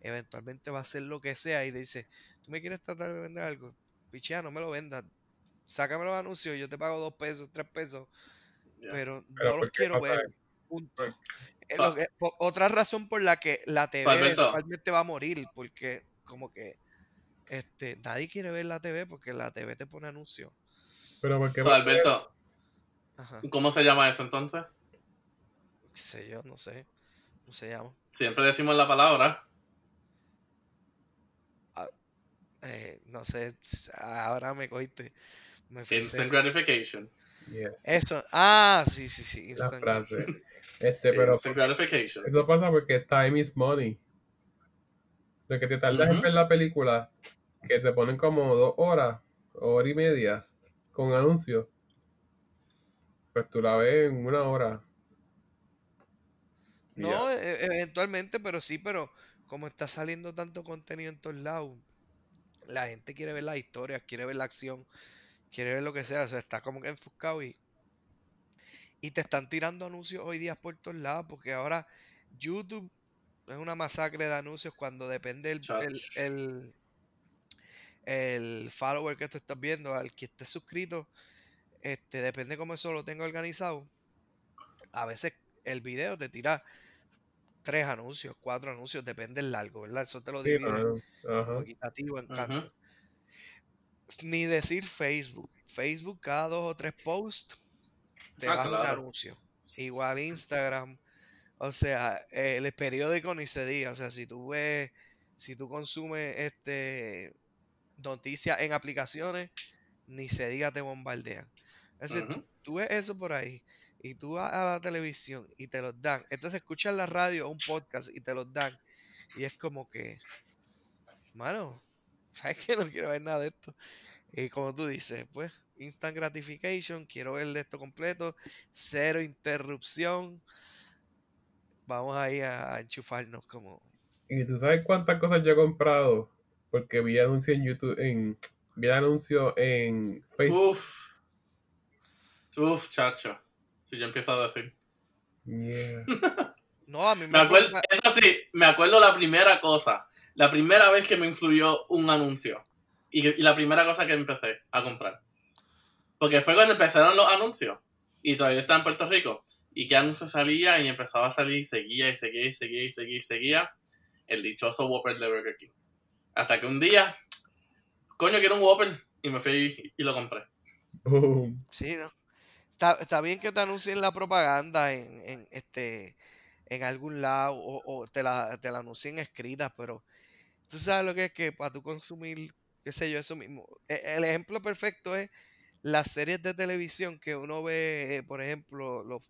eventualmente va a hacer lo que sea y dice, tú me quieres tratar de vender algo, pichea, no me lo vendas, sácame los anuncios, yo te pago dos pesos, tres pesos, pero Pero no ¿por los quiero ver. Punto. Es Fa- lo que- po- otra razón por la que la TV eventualmente va a morir, porque como que este nadie quiere ver la TV porque la TV te pone anuncios. Pero ¿por qué So, pasa? Alberto, Ajá. ¿cómo se llama eso entonces? Qué sé yo, no sé. ¿Cómo se llama? Siempre decimos la palabra. Eh, no sé. Ahora me cogiste. Me fui Instant gratification. Yes, Eso. Ah, sí, sí, sí. la instant. frase. Este, pero Instant gratification. eso pasa porque time is money. Lo que te tardas en ver la película que te ponen como dos horas, hora y media, con anuncios. Pues tú la ves en una hora. Y No, ya. e- eventualmente, pero sí, pero como está saliendo tanto contenido en todos lados, la gente quiere ver las historias, quiere ver la acción, quiere ver lo que sea, o sea, está como que enfocado y, y te están tirando anuncios hoy día por todos lados, porque ahora YouTube es una masacre de anuncios cuando depende el, el, el, el follower que tú estás viendo, al que esté suscrito, este, depende cómo eso lo tenga organizado. A veces el video te tira tres anuncios, cuatro anuncios, depende del largo, ¿verdad? Eso te lo Sí, equitativo en canto. Ni decir Facebook. Facebook cada dos o tres posts te Ah, baja un claro. anuncio. Igual Instagram. O sea, eh, el periódico ni se diga. O sea, si tú ves, si tú consumes este noticias en aplicaciones, ni se diga te bombardean. Es decir, tú, ves eso por ahí y tú vas a la televisión y te los dan. Entonces escuchas la radio o un podcast y te los dan. Y es como que, mano, <laughs> ¿sabes que No quiero ver nada de esto. Y como tú dices, pues, instant gratification, quiero ver de esto completo, cero interrupción. Vamos ahí a, a enchufarnos como... Y tú sabes cuántas cosas yo he comprado porque vi anuncio en YouTube, en, vi anuncio en Facebook. Uf. Uf, chacho. Si yo empiezo a decir. Yeah. <laughs> No, a mí Me me acuerdo, gusta- eso sí, me acuerdo la primera cosa. La primera vez que me influyó un anuncio. Y, y la primera cosa que empecé a comprar. Porque fue cuando empezaron los anuncios. Y todavía estaba en Puerto Rico. Y qué anuncio salía y empezaba a salir y seguía y seguía y seguía y seguía y seguía. El dichoso Whopper de Burger King. Hasta que un día, coño, quiero un Whopper. Y me fui y, y lo compré. Sí, ¿no? Está, está bien que te anuncien la propaganda en, en este en algún lado o, o te la, te la anuncien escrita, pero tú sabes lo que es que para tú consumir, qué sé yo, eso mismo. E- El ejemplo perfecto es las series de televisión que uno ve, eh, por ejemplo, los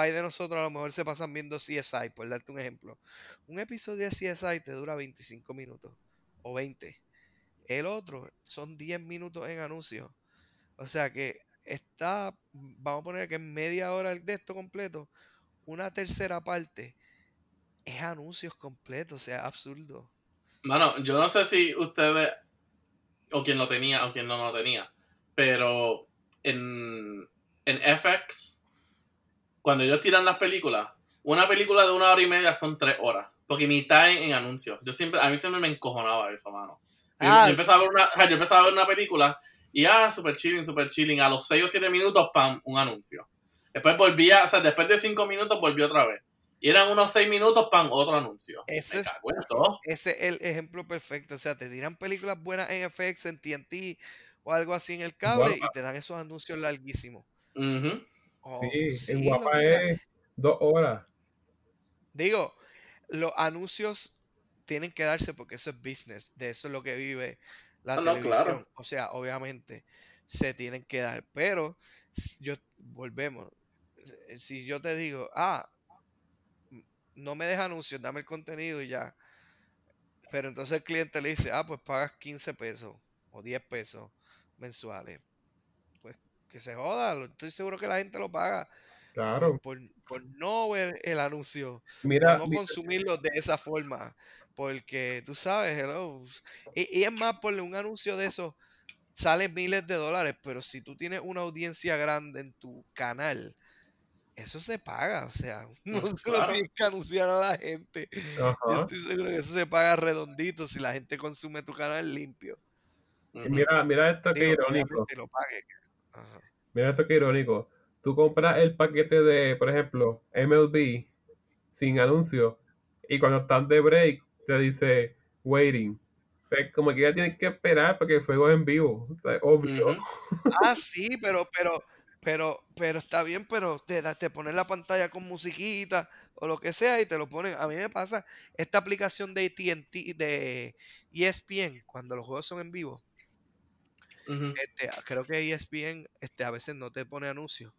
pais de nosotros a lo mejor se pasan viendo CSI, por darte un ejemplo. Un episodio de CSI te dura 25 minutos o 20. El otro son 10 minutos en anuncios. O sea que está, vamos a poner que en media hora de esto completo, una tercera parte es anuncios completos, o sea, absurdo. Mano, yo no sé si ustedes, o quien lo tenía, o quien no lo tenía, pero en, en FX, cuando ellos tiran las películas, una película de una hora y media son tres horas, porque mitad en, en anuncios. Yo siempre, a mí siempre me encojonaba eso, mano. Yo, Ah. yo empezaba a ver una, yo empezaba a ver una película y ah, super chilling, super chilling. A los 6 o 7 minutos, pam, un anuncio. Después volvía, o sea, después de 5 minutos volvió otra vez. Y eran unos 6 minutos, pam, otro anuncio. Ese Me es-. Ese es el ejemplo perfecto, o sea, te tiran películas buenas en FX, en TNT o algo así en el cable y te dan esos anuncios larguísimos. Ujú. Oh, Sí, sí, en Guapa es dos horas. Digo, los anuncios tienen que darse porque eso es business, de eso es lo que vive la Ah, no, televisión. claro. O sea, obviamente se tienen que dar, pero yo volvemos. s- Si yo te digo, ah, m- no me deja anuncios, dame el contenido y ya. Pero entonces el cliente le dice, ah, pues pagas 15 pesos o 10 pesos mensuales. Pues que se joda, estoy seguro que la gente lo paga Claro. por, por- por no ver el anuncio Mira, o no mi- consumirlo de esa forma. Porque tú sabes, hello. Y, y es más, por un anuncio de eso sale miles de dólares, pero si tú tienes una audiencia grande en tu canal, eso se paga. O sea, <laughs> no Mm, se lo tienes que anunciar a la gente. Yo estoy seguro que eso se paga redondito si la gente consume tu canal limpio. Mira, mira esto que Digo, irónico. obviamente lo pague. Ajá. Mira esto que irónico. Tú compras el paquete de, por ejemplo, MLB sin anuncio y cuando están de break te dice waiting. O sea, como que ya tienes que esperar porque el juego es en vivo. O sea, obvio. <laughs> Ah, sí, pero, pero, pero, pero está bien, pero te, te ponen la pantalla con musiquita o lo que sea y te lo ponen. A mí me pasa esta aplicación de AT&T, de ESPN, cuando los juegos son en vivo, Este, creo que ESPN este, a veces no te pone anuncios,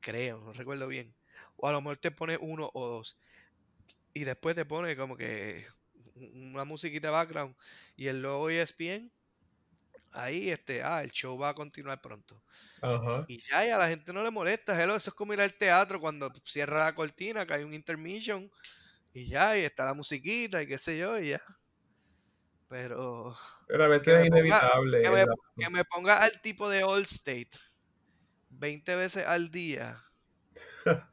creo, no recuerdo bien. O a lo mejor te pone uno o dos. Y después te pone como que un- una musiquita de background y el logo ESPN, ahí este, ah, el show va a continuar pronto. Y ya, y a la gente no le molesta, hello, eso es como ir al teatro cuando cierra la cortina, que hay un intermission, y ya, y está la musiquita, y qué sé yo, y ya. Pero Pero a veces es ponga- inevitable. que me, la- que me ponga al tipo de All State 20 veces al día, <laughs>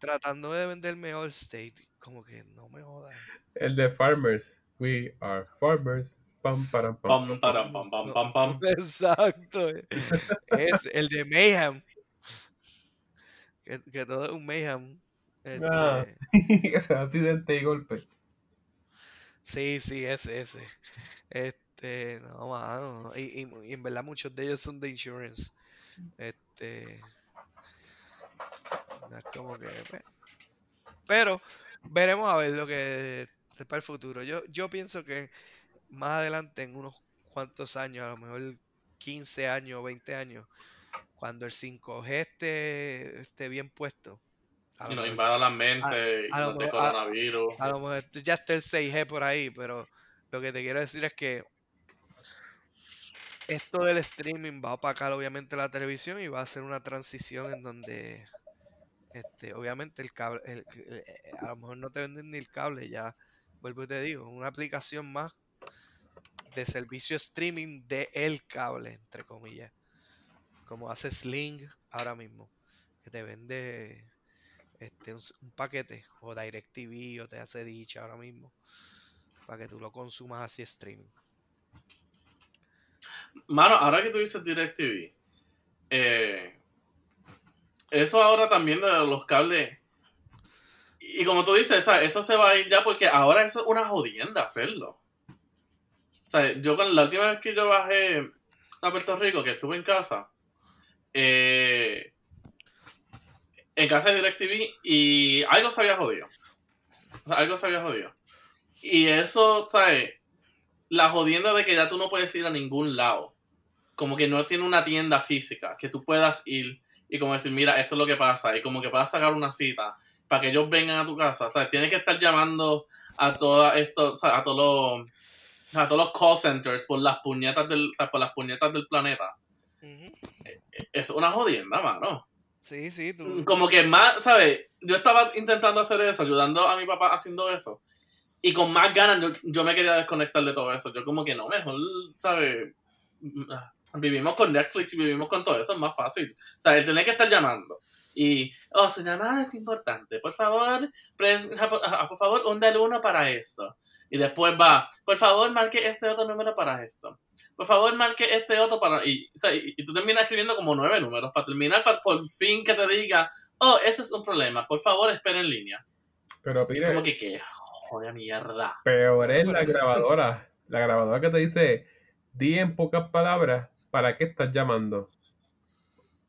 tratando de venderme All State, como que no me jodas. El de Farmers. We are farmers. Pam, param, pam. Pam, param, pam, pam, No, pam, pam. <laughs> Exacto. Es el de Mayhem. Que, que todo es un Mayhem. Este, Ah. <laughs> que se da accidente y golpe. Sí, sí, ese, ese. Este, no, mano. Y, y- y en verdad muchos de ellos son de insurance. Este. No es como que. pues. Pero veremos a ver lo que es para el futuro. Yo, yo pienso que más adelante, en unos cuantos años, a lo mejor 15 años, 20 años, cuando el 5G esté, esté bien puesto. A Y nos mejor- invada la mente y a lo nos a- coronavirus. a lo mejor ya está el 6G por ahí, pero lo que te quiero decir es que esto del streaming va a opacar obviamente la televisión y va a ser una transición en donde este, obviamente el cable, el- el- a lo mejor no te venden ni el cable, ya vuelvo y te digo, una aplicación más de servicio streaming de el cable, entre comillas, como hace Sling ahora mismo, que te vende este, un, un paquete o DirecTV o te hace dicha ahora mismo para que tú lo consumas así streaming. Mano, ahora que tú dices DirecTV, eh, eso ahora también de los cables. Y como tú dices, eso se va a ir ya porque ahora eso es una jodienda hacerlo. O sea, yo con la última vez que yo bajé a Puerto Rico, que estuve en casa, eh, en casa de DirecTV, y algo se había jodido. O sea, algo se había jodido. Y eso, ¿sabes? La jodienda de que ya tú no puedes ir a ningún lado. Como que no tiene una tienda física que tú puedas ir y como decir, mira, esto es lo que pasa. Y como que puedas sacar una cita para que ellos vengan a tu casa. O sea, tienes que estar llamando a todos estos, o sea, a todos los a todos los call centers por las puñetas del, o sea, por las puñetas del planeta. Es una jodienda, mano. Sí, sí, tú. Como que más, ¿sabes? Yo estaba intentando hacer eso, ayudando a mi papá haciendo eso. Y con más ganas yo, yo me quería desconectar de todo eso. Yo como que no, mejor, ¿sabes? Vivimos con Netflix y vivimos con todo eso, es más fácil. O sea, tener que estar llamando. Y, oh, su llamada es importante. Por favor, por, ah, favor, hunde el uno para eso. Y después va, por favor, marque este otro número para eso. Por favor, marque este otro para... Y, o sea, y, y tú terminas escribiendo como nueve números para terminar, para por fin que te diga, oh, ese es un problema. Por favor, espera en línea. Pero Es mire, como que, qué joder mierda. peor es la grabadora. La grabadora que te dice, di en pocas palabras para qué estás llamando.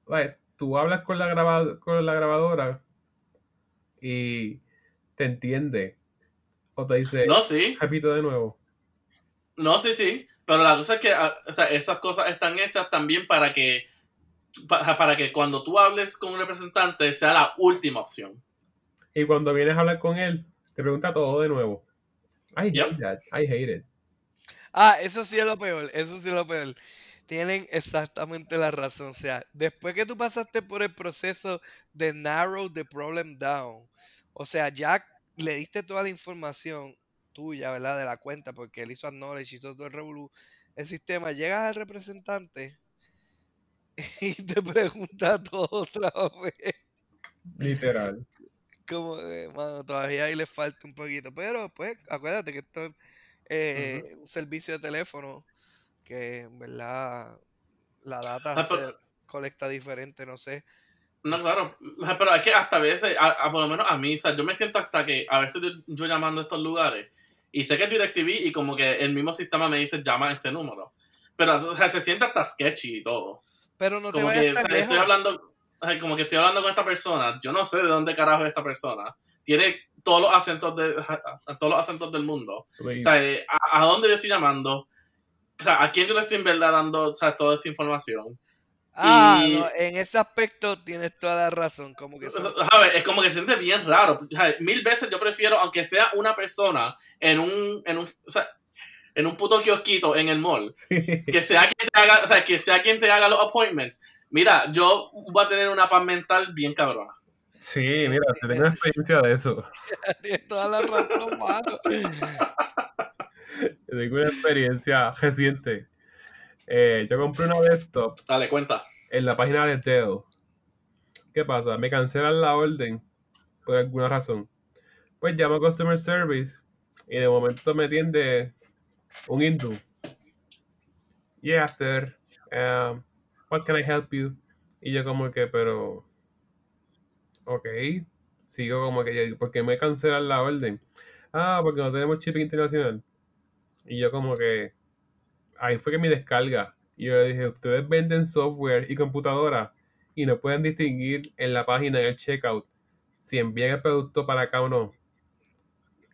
Like, tú hablas con la, graba- con la grabadora y te entiende. O te dice, No, sí. repito de nuevo. No, sí, sí. Pero la cosa es que ah, o sea, esas cosas están hechas también para que pa- para que cuando tú hables con un representante sea la última opción. Y cuando vienes a hablar con él, te pregunta todo de nuevo. I hate Yep. that. I hate it. Ah, eso sí es lo peor, eso sí es lo peor. Tienen exactamente la razón. O sea, después que tú pasaste por el proceso de narrow the problem down, o sea, ya le diste toda la información tuya, ¿verdad? De la cuenta, porque él hizo acknowledge, hizo todo el revolú, el sistema, llegas al representante <laughs> y te pregunta todo otra vez. Literal. Como, eh, mano, todavía ahí le falta un poquito. Pero, pues, acuérdate que esto es eh, un servicio de teléfono que, en verdad, la data Ah, se pero- colecta diferente, no sé. No, claro. <laughs> Pero es que hasta a veces, a, a- por lo menos a mí, o sea, yo me siento hasta que a veces yo, yo llamando a estos lugares y sé que es DirecTV y como que el mismo sistema me dice llama a este número. Pero o sea, se siente hasta sketchy y todo. Pero no te como que vayas o tan sea, estoy hablando como que estoy hablando con esta persona yo no sé de dónde carajo es esta persona tiene todos los acentos de <laughs> todos los acentos del mundo Please. o sea eh, a, a dónde yo estoy llamando o sea a quién yo le estoy en verdad dando o sea, toda esta información Ah, Y- no, en ese aspecto tienes toda la razón. Como que son- <laughs> es como que se siente bien raro. Mil veces yo prefiero, aunque sea una persona en un, en un, o sea, en un puto kiosquito en el mall, <laughs> que sea quien te haga, o sea, que sea quien te haga los appointments. Mira, yo voy a tener una paz mental bien cabrona. Sí, mira, te tengo experiencia de eso. <laughs> tienes toda la razón, mano. Tengo una experiencia reciente. Eh, yo compré una desktop Dale, cuenta. en la página de Dell. ¿Qué pasa? Me cancelan la orden por alguna razón. Pues llamo a Customer Service y de momento me atiende un hindú. Yeah, sir. Um, what can I help you? Y yo como que, pero... Ok. Sigo como que, ¿por qué me cancelan la orden? Ah, porque no tenemos shipping internacional. Y yo como que... Ahí fue que mi descarga. Y yo le dije, ustedes venden software y computadora y no pueden distinguir en la página, en el checkout, si envían el producto para acá o no.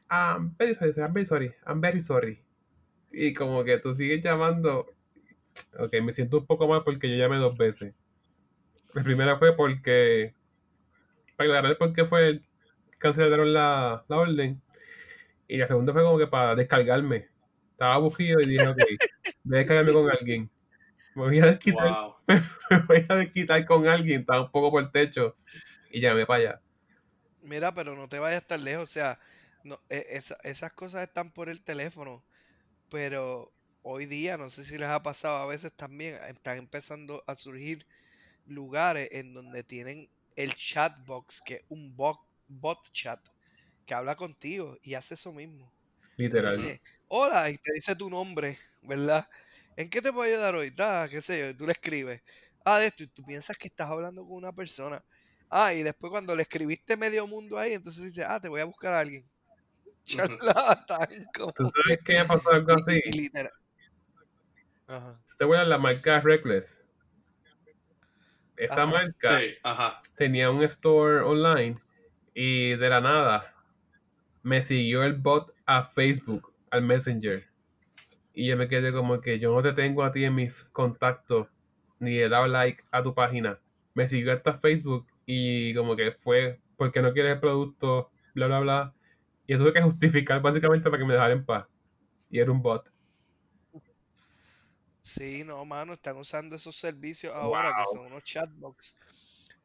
I'm very sorry, I'm very sorry, I'm very sorry. Y como que tú sigues llamando. Ok, me siento un poco mal porque yo llamé dos veces. La primera fue porque. Para aclarar por qué fue. Cancelaron la, la orden. Y la segunda fue como que para descargarme. Estaba aburrido y dije, ok, <laughs> voy a con alguien. Me voy a desquitar Wow. <laughs> me voy a desquitar con alguien, está un poco por el techo y llamé para allá. Mira, pero no te vayas tan lejos. O sea, no, e- esa- esas cosas están por el teléfono. Pero hoy día, no sé si les ha pasado a veces también, están empezando a surgir lugares en donde tienen el chat box, que es un bot, bot chat, que habla contigo y hace eso mismo. Literal. Dice, hola, y te dice tu nombre, ¿verdad? ¿En qué te puedo ayudar hoy? Da, qué sé yo, y tú le escribes. Ah, de esto, y tú piensas que estás hablando con una persona. Ah, y después cuando le escribiste medio mundo ahí, entonces dice, ah, te voy a buscar a alguien. <laughs> Charlatán, <laughs> como ¿Tú sabes qué pasó algo y- así? y literal. Ajá. ¿Te acuerdas la marca Reckless? Esa Ajá. marca Sí, ajá. tenía un store online y de la nada me siguió el bot a Facebook, al Messenger. Y yo me quedé como que yo no te tengo a ti en mis contactos ni he dado like a tu página. Me siguió hasta Facebook y como que fue porque no quieres el producto, bla, bla, bla. Y yo tuve que justificar básicamente para que me dejara en paz. Y era un bot. Sí, no, mano, están usando esos servicios ahora que son unos chatbots.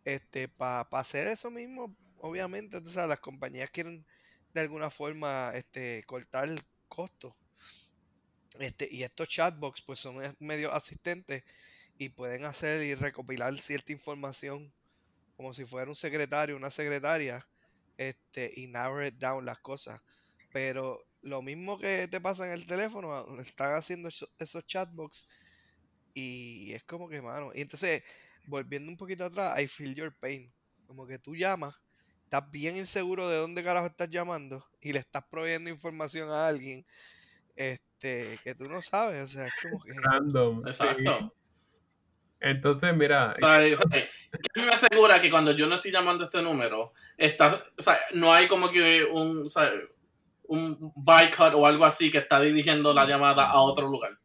Este, para hacer eso mismo, obviamente, entonces las compañías quieren de alguna forma este, cortar costos. Este, y estos chatbots pues son medios asistentes y pueden hacer y recopilar cierta información como si fuera un secretario, una secretaria, este, y narrow down las cosas. Pero lo mismo que te pasa en el teléfono, ah, están haciendo eso- esos chatbots y es como que, mano. Y entonces, volviendo un poquito atrás, I feel your pain. Como que tú llamas, estás bien inseguro de dónde carajo estás llamando y le estás proveyendo información a alguien este que tú no sabes. O sea, es como que. Random. sí. Exacto. Entonces, mira, O sea, o sea, ¿qué me asegura que cuando yo no estoy llamando a este número, está, o sea, no hay como que un, o sea, un boycott o algo así que está dirigiendo la llamada a otro lugar?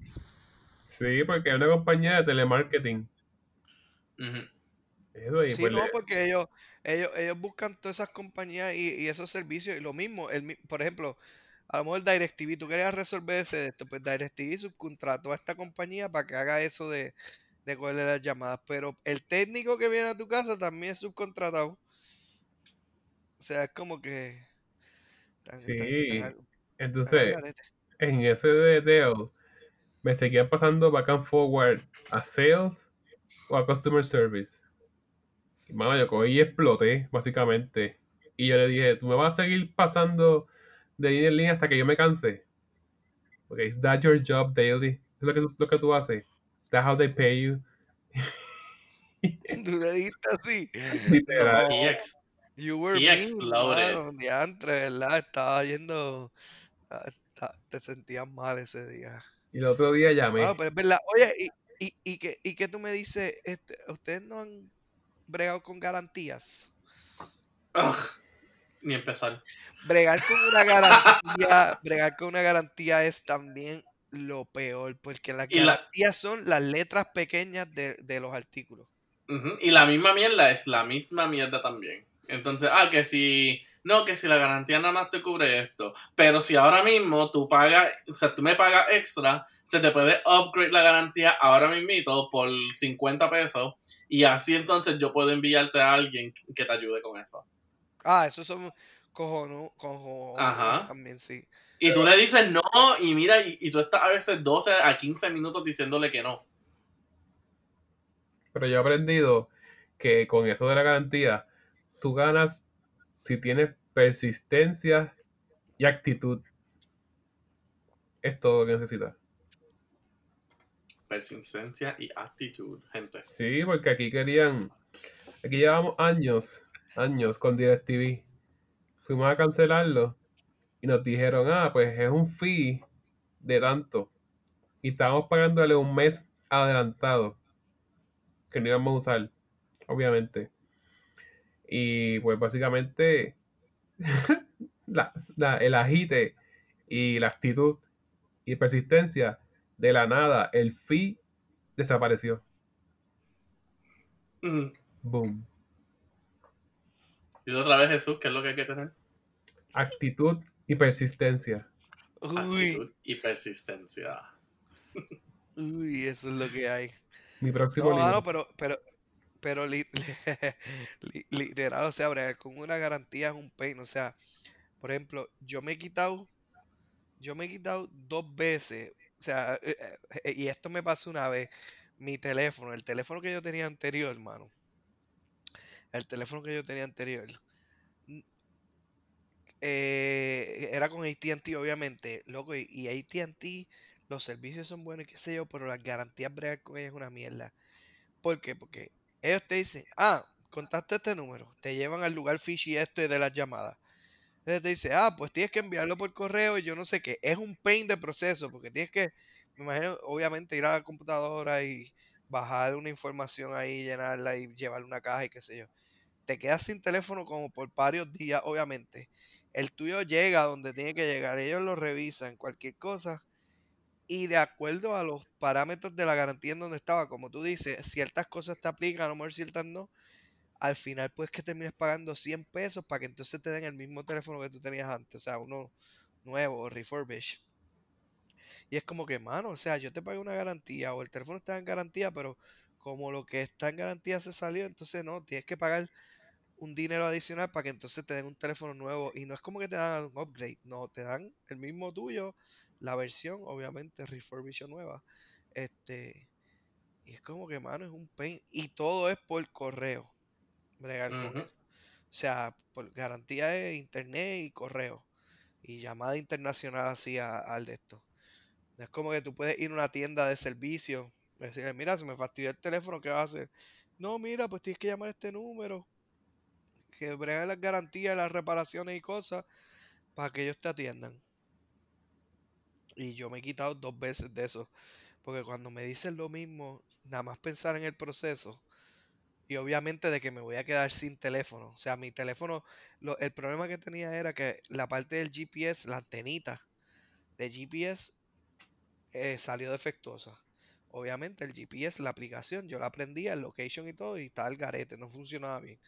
sí, porque es una compañía de telemarketing. Y Sí, pues no, le- porque ellos, ellos, ellos buscan todas esas compañías y, y esos servicios y lo mismo, el, por ejemplo, a lo mejor DirecTV, tú querías resolver ese de esto, pues DirecTV subcontrató a esta compañía para que haga eso de, de cogerle las llamadas, pero el técnico que viene a tu casa también es subcontratado. O sea, es como que... tan- Sí, tan tan entonces, en ese de Dell, me seguían pasando back and forward a sales o a customer service. Y mano, yo cogí y exploté, básicamente. Y yo le dije, tú me vas a seguir pasando de línea en línea hasta que yo me canse. Porque is that your job daily? Es lo que, tú- lo que tú haces. That's how they pay you. Dijiste así. <laughs> Literal. No. You were mean, exploded. mano, diantre, ¿verdad? Estaba yendo. ah, Te sentías mal ese día. Y el otro día llamé. Ah, pero es verdad. Oye, ¿y, y, y, qué, y qué tú me dices? Este, ¿Ustedes no han bregado con garantías? Ugh, ni empezar. Bregar con una garantía, <laughs> bregar con una garantía es también lo peor, porque las la- garantías son las letras pequeñas de, de los artículos. Y la misma mierda es la misma mierda también. Entonces, ah, que si, no, que si la garantía nada más te cubre esto. Pero si ahora mismo tú pagas, o sea, tú me pagas extra, se te puede upgrade la garantía ahora mismito por 50 pesos. Y así entonces yo puedo enviarte a alguien que te ayude con eso. Ah, esos son cojonudos cojonudos Ajá. también, sí. Y tú le dices no, y mira, y, y tú estás a veces 12 a 15 minutos diciéndole que no. Pero yo he aprendido que con eso de la garantía, tú ganas si tienes persistencia y actitud. Es todo lo que necesitas. Persistencia y actitud, gente. Sí, porque aquí querían. Aquí llevamos años, años con DirecTV. Fuimos a cancelarlo y nos dijeron, ah, pues es un fee de tanto. Y estábamos pagándole un mes adelantado que no íbamos a usar, obviamente. Y pues básicamente <laughs> la- la- el agite y la actitud y persistencia de la nada, el fee desapareció. Boom. Dile otra vez, Jesús, ¿qué es lo que hay que tener? Actitud y persistencia. Uy, Actitud y persistencia. uy, eso es lo que hay. Mi próximo No, libro. mano, pero, pero, pero li- <laughs> li- literal, o sea, bregar con una garantía es un pain. O sea, por ejemplo, yo me he quitado, yo me he quitado dos veces. O sea, eh, eh, y esto me pasó una vez. Mi teléfono, el teléfono que yo tenía anterior, hermano. El teléfono que yo tenía anterior. eh, era con ATT, obviamente. Loco, y, ATT, los servicios son buenos y qué sé yo, pero las garantías bregar con es una mierda. ¿Por qué? Porque ellos te dicen, ah, contacta este número, te llevan al lugar fishy este de las llamadas. Entonces te dice, ah, pues tienes que enviarlo por correo y yo no sé qué. Es un pain de proceso porque tienes que, me imagino, obviamente ir a la computadora y bajar una información ahí, llenarla y llevar una caja y qué sé yo. Te quedas sin teléfono como por varios días, obviamente. El tuyo llega donde tiene que llegar, ellos lo revisan, cualquier cosa. Y de acuerdo a los parámetros de la garantía en donde estaba, como tú dices, ciertas cosas te aplican, a lo mejor ciertas no. Al final, pues que termines pagando 100 pesos para que entonces te den el mismo teléfono que tú tenías antes, o sea, uno nuevo, refurbished. Y es como que, mano, o sea, yo te pagué una garantía o el teléfono está en garantía, pero como lo que está en garantía se salió, entonces no, tienes que pagar un dinero adicional para que entonces te den un teléfono nuevo. Y no es como que te dan un upgrade, no, te dan el mismo tuyo, la versión, obviamente, refurbished nueva. Este, y es como que, mano, es un pain. Y todo es por correo. Bregar con Ujú. eso. O sea, por garantía es internet y correo. Y llamada internacional así a- al de esto. Es como que tú puedes ir a una tienda de servicio. y Decirle, mira, se me fastidió el teléfono, ¿qué vas a hacer? No, mira, pues tienes que llamar a este número. Que bregan las garantías, las reparaciones y cosas. Para que ellos te atiendan. Y yo me he quitado dos veces de eso. Porque cuando me dicen lo mismo, nada más pensar en el proceso. Y obviamente de que me voy a quedar sin teléfono. O sea, mi teléfono, lo- el problema que tenía era que la parte del GPS, la antenita de GPS, eh, salió defectuosa. Obviamente el GPS, la aplicación, yo la aprendía, el location y todo, y estaba el garete, no funcionaba bien.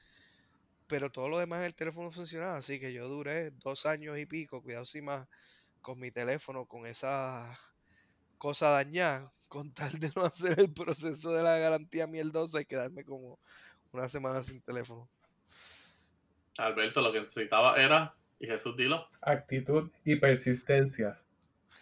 Pero todo lo demás el teléfono funcionaba, así que yo duré dos años y pico, cuidado si más, con mi teléfono, con esa cosa dañada, con tal de no hacer el proceso de la garantía mierdosa y quedarme como una semana sin teléfono. Alberto, lo que necesitaba era, y Jesús, dilo, Actitud y persistencia.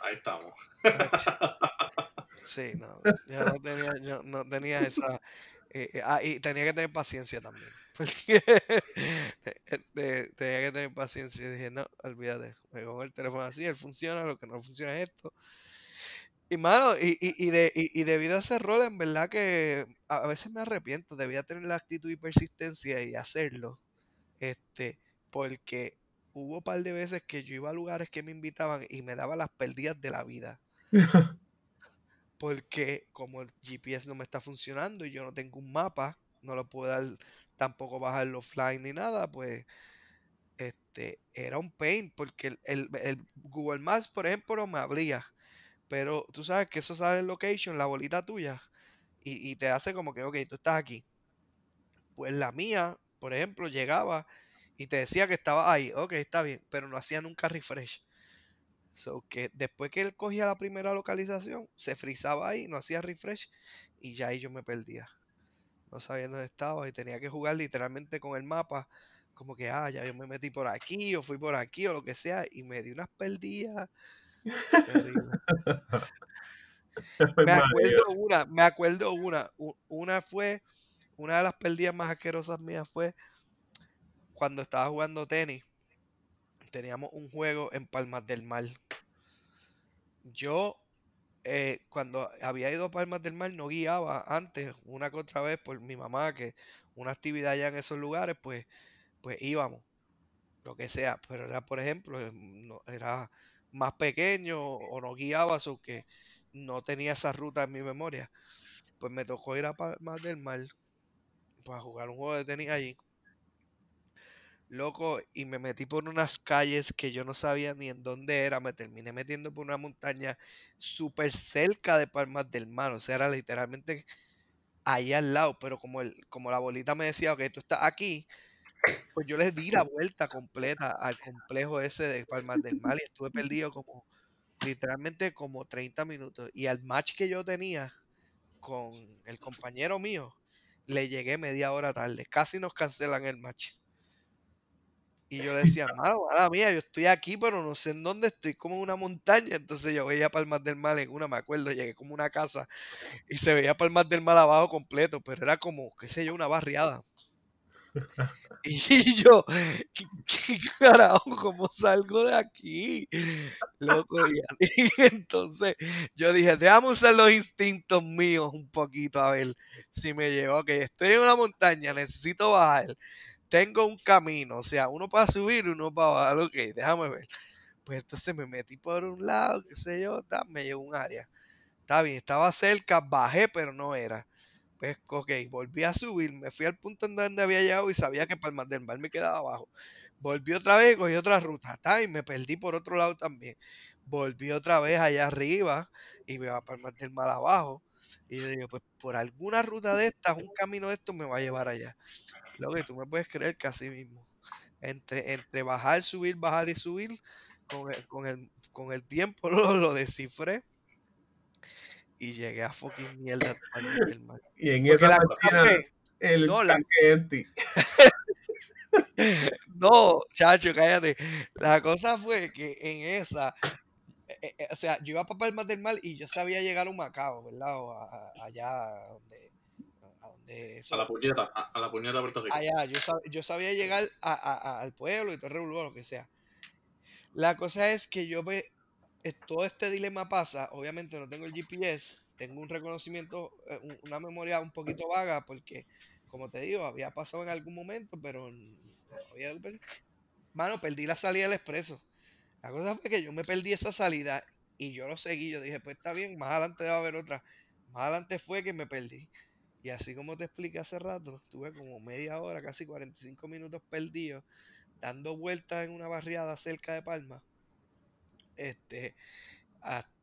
ahí estamos. <laughs> Sí, no, yo no tenía, yo no tenía esa, eh, eh, ah, y tenía que tener paciencia también, porque <laughs> tenía que tener paciencia y dije, no, olvídate, me pongo el teléfono así, él funciona, lo que no funciona es esto. Y mano, y, y, y, de, y, debido a ese rol, en verdad que a a veces me arrepiento, debía tener la actitud y persistencia y hacerlo, este, porque hubo un par de veces que yo iba a lugares que me invitaban y me daba las pérdidas de la vida <laughs> porque como el GPS no me está funcionando y yo no tengo un mapa, no lo puedo dar, tampoco bajarlo offline ni nada, pues este era un pain porque el, el- Google Maps, por ejemplo, me abría, Pero tú sabes que eso sale en location, la bolita tuya, y, y te hace como que, ok, tú estás aquí. Pues la mía, por ejemplo, llegaba y te decía que estaba ahí, ok, está bien, pero no hacía nunca refresh. So que después que él cogía la primera localización, se frizaba ahí, no hacía refresh y ya ahí yo me perdía. No sabía dónde estaba y tenía que jugar literalmente con el mapa, como que, ah, ya yo me metí por aquí o fui por aquí o lo que sea y me di unas perdidas. <laughs> Me acuerdo una, me acuerdo una. Una fue, una de las perdidas más asquerosas mías fue cuando estaba jugando tenis. Teníamos un juego en Palmas del Mar. Yo, eh, cuando había ido a Palmas del Mar, no guiaba antes, una que otra vez por mi mamá, que una actividad allá en esos lugares, pues, pues íbamos, lo que sea. Pero era, por ejemplo, eh, no- era más pequeño o no guiaba, o que no tenía esa ruta en mi memoria. Pues me tocó ir a Palmas del Mar para jugar un juego de tenis allí. Loco, y me metí por unas calles que yo no sabía ni en dónde era. Me terminé metiendo por una montaña súper cerca de Palmas del Mar. O sea, era literalmente ahí al lado. Pero como, el, como la bolita me decía, ok, tú estás aquí, pues yo les di la vuelta completa al complejo ese de Palmas del Mar y estuve perdido como, literalmente como 30 minutos. Y al match que yo tenía con el compañero mío, le llegué media hora tarde. Casi nos cancelan el match. Y yo le decía, mano, mala mía, yo estoy aquí, pero no sé en dónde estoy, como en una montaña. Entonces yo veía Palmas del Mar en una, me acuerdo, llegué como una casa y se veía Palmas del Mar abajo completo, pero era como, qué sé yo, una barriada. <laughs> Y <laughs> yo, ¿qué, qué carajo? ¿Cómo salgo de aquí? Loco, y, <laughs> y entonces yo dije, déjame usar los instintos míos un poquito a ver si me llevo. Ok, estoy en una montaña, necesito bajar. Tengo un camino, o sea, uno para subir uno para bajar. Ok, déjame ver. Pues entonces me metí por un lado, qué sé yo, ta, me llevo un área. Está bien, estaba cerca, bajé, pero no era. Pues, ok, volví a subir, me fui al punto en donde había llegado y sabía que Palmas del Mar me quedaba abajo. Volví otra vez, cogí otra ruta, ta, y me perdí por otro lado también. Volví otra vez allá arriba y me va a Palmas del Mar abajo. Y yo digo, pues por alguna ruta de estas, un camino de estos me va a llevar allá. Lo que tú me puedes creer que así mismo. Entre, entre bajar, subir, bajar y subir, con el, con el, con el tiempo <laughs> lo, lo descifré. Y llegué a fucking mierda. Y en Porque esa la el no, la- <laughs> no, chacho, cállate. La cosa fue que en esa, eh, eh, o sea, yo iba para Palmas del Mar y yo sabía llegar a un Macao, ¿verdad? O a- a- allá donde, a donde eso, A la puñeta, a, a la puñeta de Puerto Rico. allá, yo, sab- yo sabía llegar a- a- a- al pueblo y todo el lo que sea. La cosa es que yo ve, eh, todo este dilema pasa, obviamente no tengo el GPS, tengo un reconocimiento, un- una memoria un poquito vaga porque, como te digo, había pasado en algún momento, pero no había... Mano, perdí la salida del expreso. La cosa fue que yo me perdí esa salida y yo lo seguí, yo dije, pues está bien, más adelante debe haber otra. Más adelante fue que me perdí. Y así como te expliqué hace rato, estuve como media hora, casi 45 minutos perdido, dando vueltas en una barriada cerca de Palma. Este,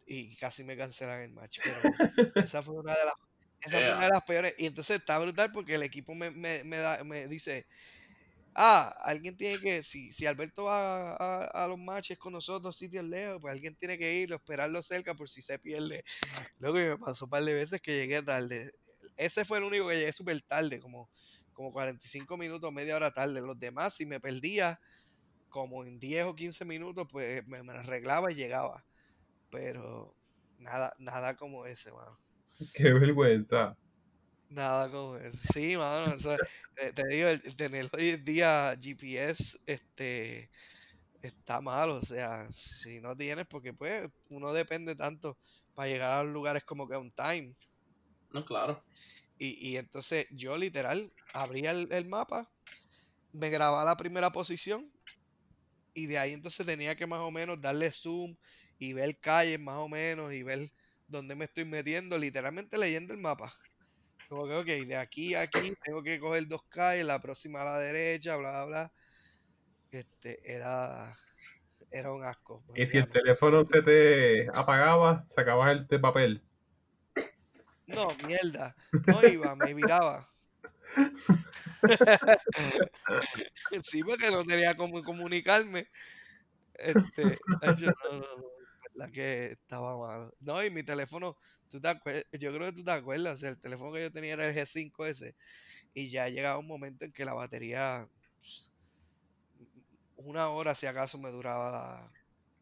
y casi me cancelan el match. Pero <laughs> esa fue una de las, esa fue una de las peores. Y entonces está brutal porque el equipo me, me, me, da, me dice, ah, alguien tiene que, si, si Alberto va a, a los matches con nosotros, sitios lejos, pues alguien tiene que irlo, esperarlo cerca por si se pierde. Luego me pasó un par de veces que llegué tarde. Ese fue el único que llegué súper tarde, como, como 45 minutos, media hora tarde. Los demás, si me perdía, como en 10 o 15 minutos, pues me, me arreglaba y llegaba. Pero nada, nada como ese, mano. Qué vergüenza. Nada como eso. Sí, mano, eso, eh, te digo, el, tener hoy en día GPS, este, está mal, o sea, si no tienes, porque pues uno depende tanto para llegar a los lugares como que on time. No, claro. Y, y entonces yo literal abría el, el mapa, me grababa la primera posición y de ahí entonces tenía que más o menos darle zoom y ver calles más o menos y ver dónde me estoy metiendo, literalmente leyendo el mapa. Como que, ok, de aquí a aquí tengo que coger dos calles, la próxima a la derecha, bla, bla, bla. Este, era, era un asco. Y si el teléfono se te apagaba, sacabas el de papel. No, mierda. No iba, me viraba. <laughs> sí, porque no tenía cómo comunicarme. Este, no, no, verdad que estaba malo. No, y mi teléfono, tú te acuer- yo creo que tú te acuerdas, o sea, el teléfono que yo tenía era el G5S y ya llegaba un momento en que la batería, pues, una hora si acaso me duraba la,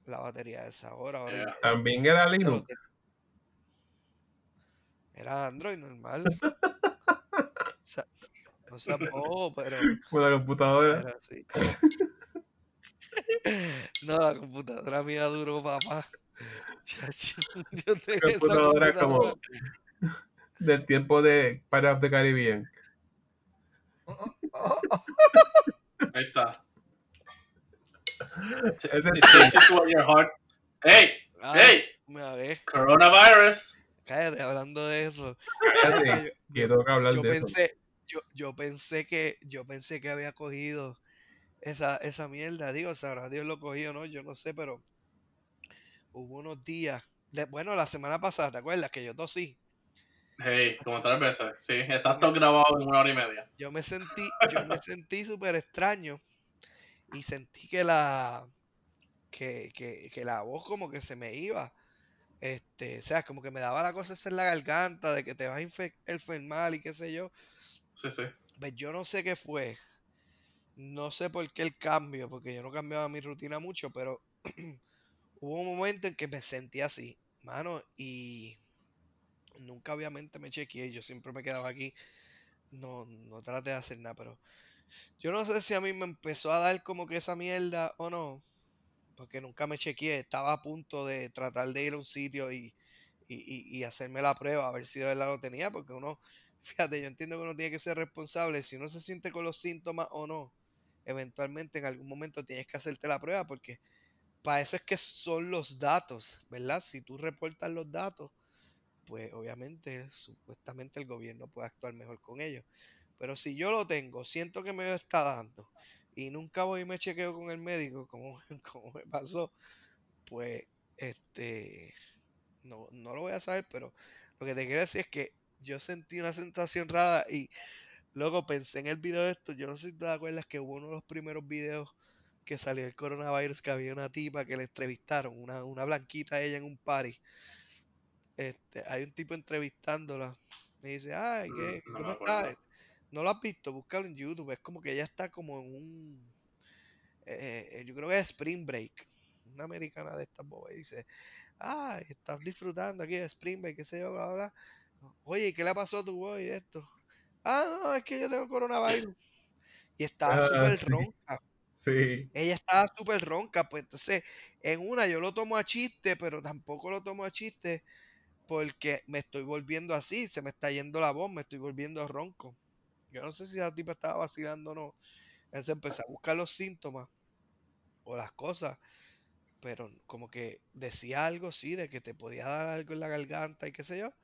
la batería de esa hora. También era Linux. Era Android normal. <laughs> O sea, no sea bobo, pero Con la computadora. era así. <laughs> No, la computadora mía duró, papá. Chacho, <laughs> yo tenía esa computadora como- computadora. Del tiempo de Pirates of the Caribbean. Ahí está. It takes you to your heart. Hey, Ah, hey, coronavirus. cállate hablando de eso. Que tengo que hablar Yo de eso. pensé, yo, yo pensé que, yo pensé que había cogido esa, esa mierda, digo, sabrá Dios lo cogió, ¿no? Yo no sé, pero hubo unos días, de- bueno, la semana pasada, ¿te acuerdas? Que yo tosí. Hey, como tres veces. Sí, está todo grabado en una hora y media. Yo me sentí, yo me sentí súper extraño y sentí que la, que, que, que la voz como que se me iba. Este, o sea, como que me daba la cosa esa en la garganta de que te vas a enfermar y qué sé yo. Sí, sí. Pues yo no sé qué fue. No sé por qué el cambio, porque yo no cambiaba mi rutina mucho, pero <clears throat> hubo un momento en que me sentí así, mano, y nunca obviamente me chequeé, yo siempre me quedaba aquí, no, no traté de hacer nada, pero yo no sé si a mí me empezó a dar como que esa mierda o no, porque nunca me chequeé, estaba a punto de tratar de ir a un sitio y, y, y- hacerme la prueba, a ver si de verdad lo tenía, porque uno, <laughs> fíjate, yo entiendo que uno tiene que ser responsable, si uno se siente con los síntomas o no, eventualmente en algún momento tienes que hacerte la prueba, porque para eso es que son los datos, ¿verdad? Si tú reportas los datos, pues obviamente, supuestamente el gobierno puede actuar mejor con ellos. Pero si yo lo tengo, siento que me lo está dando y nunca voy y me chequeo con el médico, <laughs> como, como me pasó, pues este no, no lo voy a saber, pero lo que te quiero decir es que yo sentí una sensación rara y luego pensé en el video de esto, yo no sé si te acuerdas que hubo uno de los primeros videos que salió el coronavirus, que había una tipa que le entrevistaron, una, una blanquita ella en un party. Este, hay un tipo entrevistándola. Me dice, ay, ¿qué, Mm, no ¿cómo estás? No lo has visto, búscalo en YouTube. Es como que ella está como en un. eh, yo creo que es Spring Break. Una americana de estas bobas. Dice, ay, estás disfrutando aquí de Spring Break, qué sé yo, bla, bla. Oye, ¿y ¿qué le pasó a tu boy de esto? Ah, no, es que yo tengo coronavirus. Y estaba Ah, súper sí. ronca. Sí. Ella estaba súper ronca, pues entonces en una yo lo tomo a chiste, pero tampoco lo tomo a chiste porque me estoy volviendo así, se me está yendo la voz, me estoy volviendo ronco. Yo no sé si la tipa estaba vacilando o no. Entonces empecé a buscar los síntomas o las cosas, pero como que decía algo, sí, de que te podía dar algo en la garganta y qué sé yo.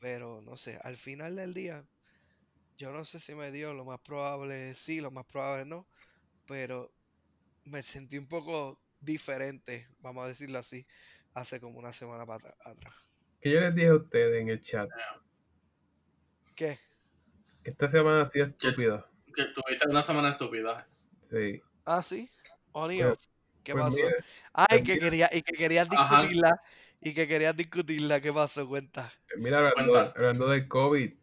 Pero no sé, al final del día, yo no sé si me dio, lo más probable sí, lo más probable no, pero me sentí un poco diferente, vamos a decirlo así, hace como una semana para atrás. Que yo les dije a ustedes en el chat ¿Qué? que esta semana ha sido estúpida. Que tuviste una semana estúpida. Sí. Ah, sí. On y Pues- off. ¿Qué Pues pasó? mira, Ay, pues que quería, y que querías Ajá. discutirla, y que querías discutirla, ¿qué pasó? Cuenta. mira, hablando, Cuenta. hablando del COVID,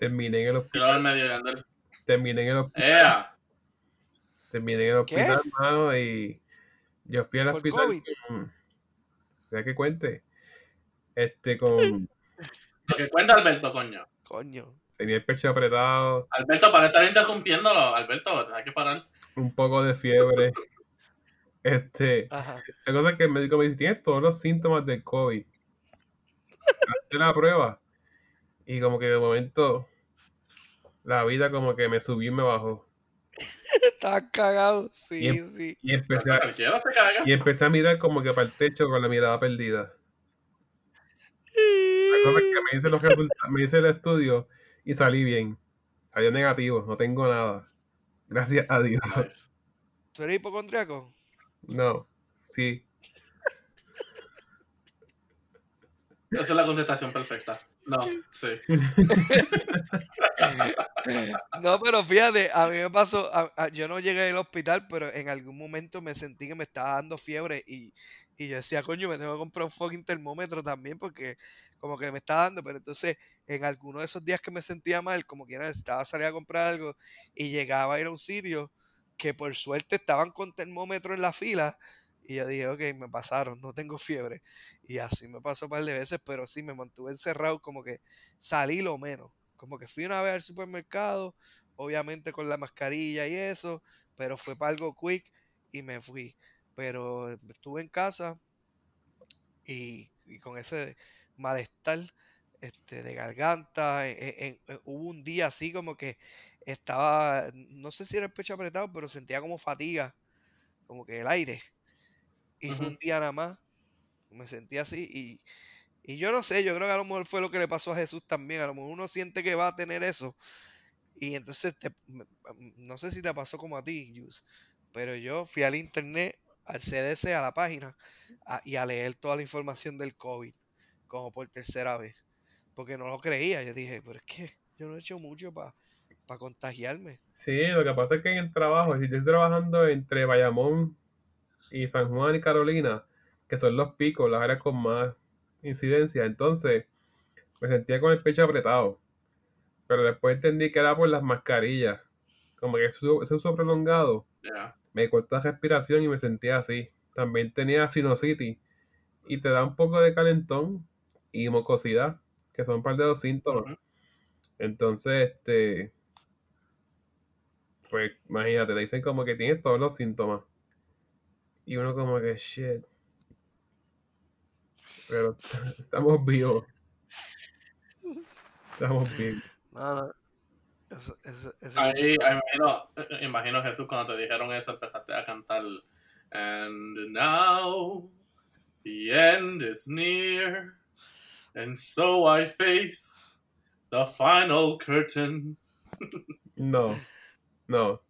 terminé en el hospital. al medio. Terminé en el hospital. ¡Ea! Terminé en el ¿Qué? hospital, mano, y yo fui al ¿Por hospital COVID? con... ¿Sabes qué cuente? Este, con... <laughs> Lo que cuenta Alberto, coño. Coño. tenía el pecho apretado, Alberto, para estar interrumpiéndolo, Alberto, hay que parar. un poco de fiebre. Este, Ajá. la cosa es que el médico me dice, tienes todos los síntomas del COVID. Hazte la prueba. Y como que de momento, la vida como que me subió y me bajó. Estás cagado. Sí, Y em- sí. Y empecé, a, Cualquiera se caga. y empecé a mirar como que para el techo con la mirada perdida. La cosa es que me hice los resultados, me hice el estudio y salí bien. Salió negativo, no tengo nada. Gracias a Dios. Nice. ¿Tú eres hipocondriaco? No, Sí. Esa es la contestación perfecta. No, sí. <laughs> No, pero fíjate, a mí me pasó, yo no llegué al hospital, pero en algún momento me sentí que me estaba dando fiebre y, y yo decía, coño, me tengo que comprar un fucking termómetro también porque como que me está dando, pero entonces en alguno de esos días que me sentía mal, como que necesitaba salir a comprar algo y llegaba a ir a un sitio que por suerte estaban con termómetro en la fila y yo dije, ok, me pasaron, no tengo fiebre. Y así me pasó un par de veces, pero sí me mantuve encerrado, como que salí lo menos. Como que fui una vez al supermercado, obviamente con la mascarilla y eso, pero fue para algo quick y me fui. Pero estuve en casa y, con ese malestar este, de garganta. e- e- en- hubo un día así como que estaba, no sé si era el pecho apretado, pero sentía como fatiga, como que el aire. Y fue un día nada más, me sentí así y, y yo no sé, yo creo que a lo mejor fue lo que le pasó a Jesús también. A lo mejor uno siente que va a tener eso. Y entonces, te- no sé si te pasó como a ti, Yus, pero yo fui al internet, al CDC, a la página, a- y a leer toda la información del COVID, como por tercera vez. Porque no lo creía. Yo dije, pero es que yo no he hecho mucho para contagiarme. Sí, lo que pasa es que en el trabajo, si estoy trabajando entre Bayamón y San Juan y Carolina, que son los picos, las áreas con más incidencia, entonces me sentía con el pecho apretado. Pero después entendí que era por las mascarillas. Como que ese uso, ese uso prolongado Yeah. me cortó la respiración y me sentía así. También tenía sinusitis y te da un poco de calentón y mucosidad, que son un par de los síntomas. Entonces, este, pues imagínate, te dicen como que tienes todos los síntomas. Y uno como que, shit. Pero <laughs> estamos vivos. Estamos vivos. No, no. Eso, eso, eso- Ahí, imagino, eh, imagino Jesús cuando te dijeron eso empezaste a cantar And now the end is near and so I face the final curtain. No, no.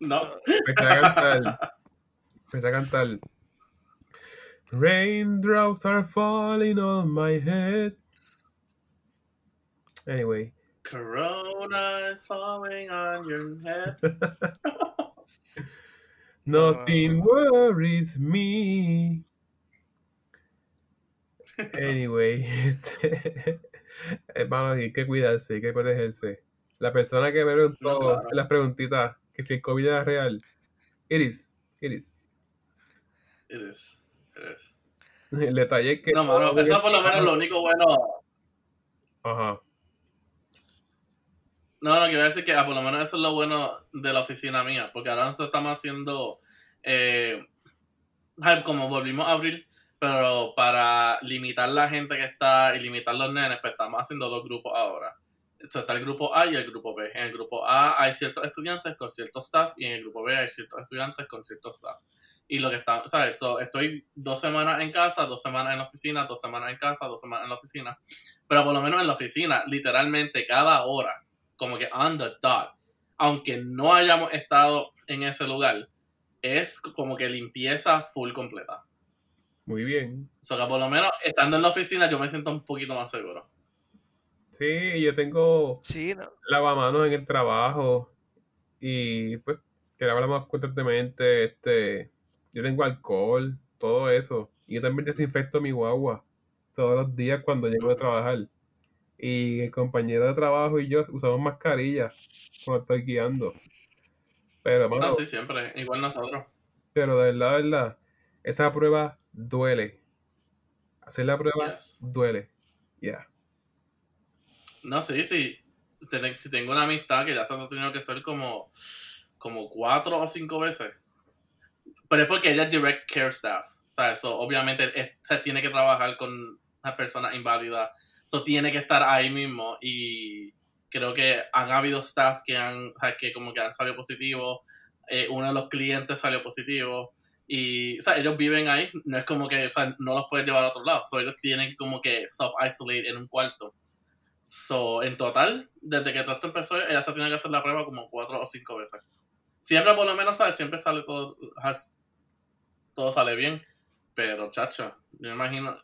No. Empecé a cantar. Empecé a cantar. Raindrops are falling on my head. Anyway. Corona is falling on your head. <laughs> Nothing worries me. <laughs> Anyway, este, <laughs> hermano, hay que cuidarse, hay que protegerse. La persona que me preguntó No, claro. las preguntitas que si el COVID era real, Iris, Iris. It is. It is. El detalle es que. No, mano, eso por lo menos lo único bueno. Ajá. No, no, a decir que ah, por lo menos eso es lo bueno de la oficina mía, porque ahora nosotros estamos haciendo, eh, ay, como volvimos a abrir, pero para limitar la gente que está y limitar los nenes, pues estamos haciendo dos grupos ahora. Entonces está el grupo A y el grupo B. En el grupo A hay ciertos estudiantes con cierto staff y en el grupo B hay ciertos estudiantes con cierto staff. Y lo que está, ¿sabes? So, estoy dos semanas en casa, dos semanas en la oficina, dos semanas en casa, dos semanas en la oficina. Pero por lo menos en la oficina, literalmente cada hora, como que on the dot, aunque no hayamos estado en ese lugar, es como que limpieza full completa. Muy bien. O sea, que por lo menos estando en la oficina yo me siento un poquito más seguro. Sí, yo tengo Sí, no. lavamanos en el trabajo y pues que hablamos constantemente, este, yo tengo alcohol, todo eso. Y yo también desinfecto mi guagua todos los días cuando llego de trabajar. Y el compañero de trabajo y yo usamos mascarilla cuando estoy guiando. Pero, mano, No, sí, siempre, igual nosotros. pero de verdad, de verdad, esa prueba duele. Hacer la prueba Yes. duele. Ya. No, sí, sí. Si tengo una amistad que ya se ha tenido que hacer como, como cuatro o cinco veces. Pero es porque ella es direct care staff. O eso obviamente se tiene que trabajar con las personas inválidas. Eso tiene que estar ahí mismo. Y creo que han habido staff que han, que como que han salido positivos. Eh, uno de los clientes salió positivo. Y, o sea, ellos viven ahí. No es como que, o sea, no los puedes llevar a otro lado. So, ellos tienen como que self-isolate en un cuarto. So, en total, desde que todo esto empezó, ella se tiene que hacer la prueba como cuatro o cinco veces. Siempre, por lo menos, ¿sabes? Siempre sale todo, todo sale bien. Pero, chacho, yo me imagino.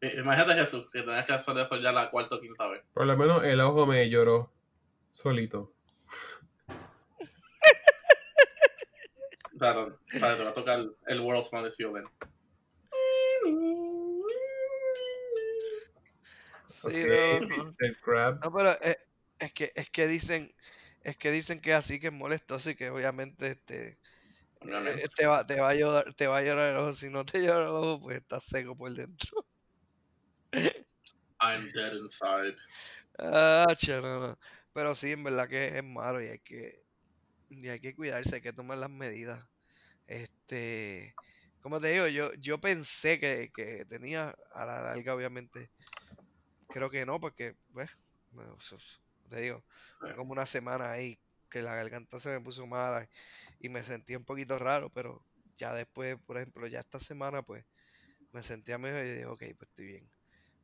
i- Imagínate Jesús, que tenés que hacer eso ya la cuarta o quinta vez. Por lo menos el ojo me lloró solito. Claro, para te va a tocar el World's Smallest Violin. Sí, Ok, no, no. <laughs> Pero es, es que es que dicen es que dicen que así que es molestoso y que obviamente este Eh, te va te va a llorar te va a llorar el ojo si no te llora el ojo pues estás seco por dentro <laughs> I'm dead inside. ah che, no, no. pero sí en verdad que es malo y hay que y hay que cuidarse hay que tomar las medidas este como te digo yo yo pensé que, que tenía a la larga obviamente creo que no porque pues te digo Sí. como una semana ahí que la garganta se me puso mala y me sentía un poquito raro, pero ya después, por ejemplo, ya esta semana pues me sentía mejor y dije, ok, pues estoy bien.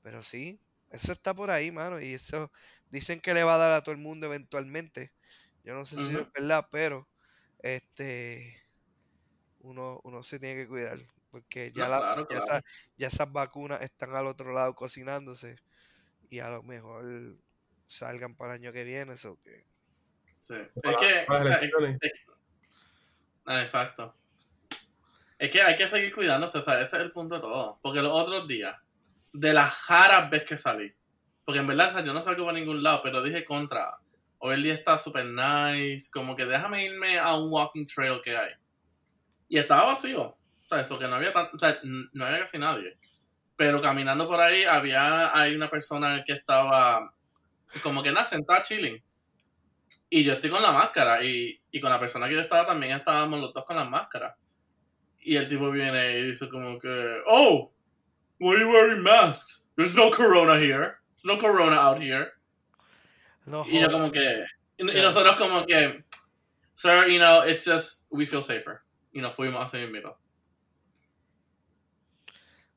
Pero sí, eso está por ahí, mano, y eso dicen que le va a dar a todo el mundo eventualmente. Yo no sé si es verdad, pero este uno, uno se tiene que cuidar, porque ya, No, la- claro, ya, claro. esa- ya esas vacunas están al otro lado cocinándose y a lo mejor salgan para el año que viene, eso que Sí. Es que. o sea, Exacto. Es que hay que seguir cuidándose, o ese es el punto de todo. Porque los otros días, de las raras veces que salí, porque en verdad yo no salgo para ningún lado, pero dije contra, hoy el día está super nice, como que déjame irme a un walking trail que hay. Y estaba vacío, o sea, eso que no había, tan- o sea, no había casi nadie. Pero caminando por ahí había hay una persona que estaba como que nada, sentada chilling. Y yo estoy con la máscara y, y con la persona que yo estaba también estábamos los dos con las máscaras. Y el tipo viene y dice como que, oh, why are you wearing masks? There's no corona here. There's no corona out here. no Y yo como que, y, y Yeah. nosotros como que, sir, you know, it's just, we feel safer. Y nos fuimos así mismo.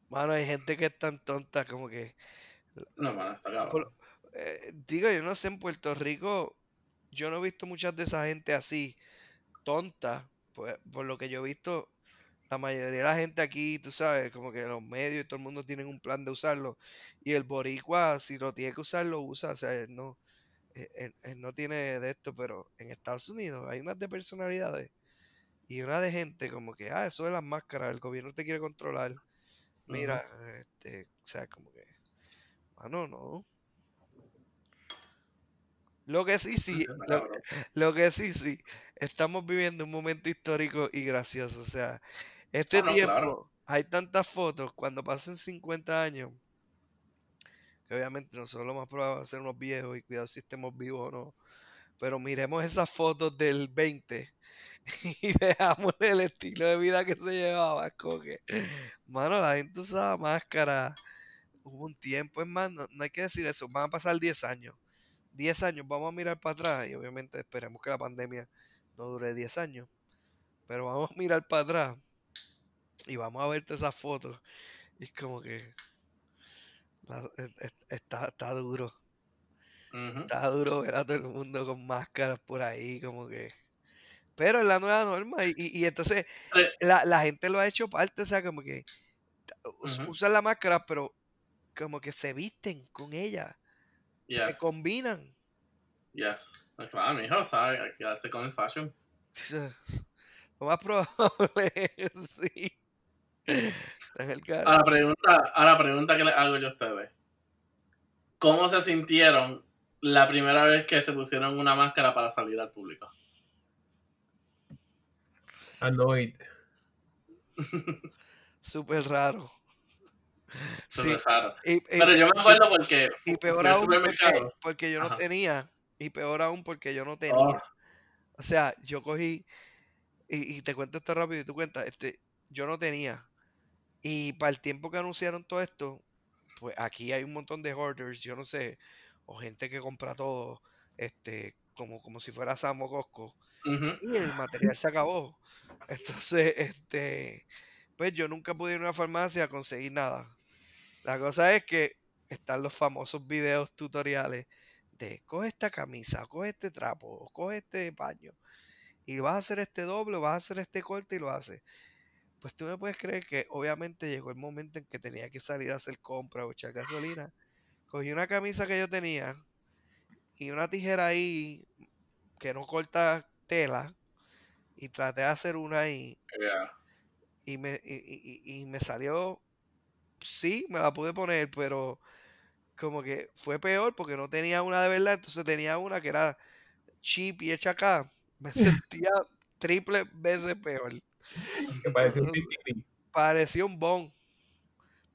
Mano, hay gente que es tan tonta como que No, man, está cabrón. Eh, digo, yo no sé, en Puerto Rico yo no he visto muchas de esa gente así, tonta, pues por lo que yo he visto, la mayoría de la gente aquí, tú sabes, como que los medios y todo el mundo tienen un plan de usarlo, y el boricua, si lo tiene que usar, lo usa, o sea, él no, él, él- él no tiene de esto, pero en Estados Unidos hay unas de personalidades y una de gente como que, ah, eso de las máscaras, el gobierno te quiere controlar, mira, este, o sea, como que, mano, no. Lo que sí, sí, lo, lo que sí, sí, estamos viviendo un momento histórico y gracioso. O sea, este Ah, no, tiempo, claro. hay tantas fotos, cuando pasen 50 años, que obviamente nosotros lo más probable es ser unos viejos y cuidado si estemos vivos o no, pero miremos esas fotos del 20 <laughs> y veamos el estilo de vida que se llevaba. como que, mano, la gente usaba máscara, hubo un tiempo, es más, no, no hay que decir eso, van a pasar 10 años. 10 años, vamos a mirar para atrás y obviamente esperemos que la pandemia no dure 10 años, pero vamos a mirar para atrás y vamos a ver todas esas fotos y es como que la- es- es- está, está duro, está duro ver a todo el mundo con máscaras por ahí, como que... Pero es la nueva norma y, y, y entonces la, la gente lo ha hecho parte, o sea, como que Ujú. usan la máscara, pero como que se visten con ella, se Yes. combinan. Yes. No, Claro, mi hijo sabe hay que quedarse con el fashion. <laughs> Lo más probable, sí. El carro. A la pregunta, a la pregunta que les hago yo a ustedes. ¿Cómo se sintieron la primera vez que se pusieron una máscara para salir al público? Annoyed. Súper raro. Sí, me raro. Y, y- Pero yo me acuerdo porque y peor aún porque, yo no tenía. Y peor aún porque yo no tenía. Oh, O sea, yo cogí. Y, y te cuento esto rápido y tú cuentas. Este, yo no tenía. Y para el tiempo que anunciaron todo esto, pues aquí hay un montón de hoarders, yo no sé, o gente que compra todo, este, como, como si fuera Samo Costco. y el material se acabó. Entonces, este, pues yo nunca pude ir a una farmacia a conseguir nada. La cosa es que están los famosos videos tutoriales de coge esta camisa, coge este trapo, coge este paño, y vas a hacer este doble, o vas a hacer este corte y lo haces. Pues tú me puedes creer que obviamente llegó el momento en que tenía que salir a hacer compra o echar gasolina. Cogí una camisa que yo tenía y una tijera ahí que no corta tela y traté de hacer una ahí Yeah. y me, y- y- y me salió, sí, me la pude poner, pero como que fue peor porque no tenía una de verdad, entonces tenía una que era cheap y hecha acá. Me <laughs> sentía triple veces peor. Que parece un titiri. Parecía un bon.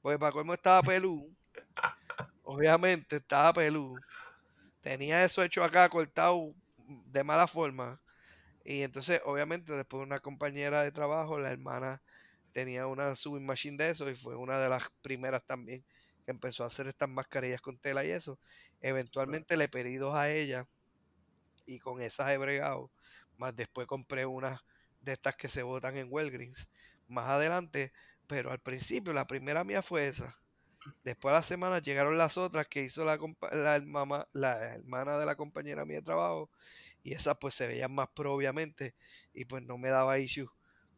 Porque para colmo estaba pelú. Obviamente estaba pelú. Tenía eso hecho acá, cortado de mala forma. Y entonces, obviamente, después una compañera de trabajo, la hermana, tenía una sewing machine de eso y fue una de las primeras también que empezó a hacer estas mascarillas con tela y eso. Eventualmente le pedí dos a ella y con esas he bregado. Más después compré unas de estas que se botan en Walgreens más adelante, pero al principio la primera mía fue esa. Después a las semanas llegaron las otras que hizo la, la, la hermana de la compañera mía de trabajo y esas pues se veían más pro obviamente y pues no me daba issue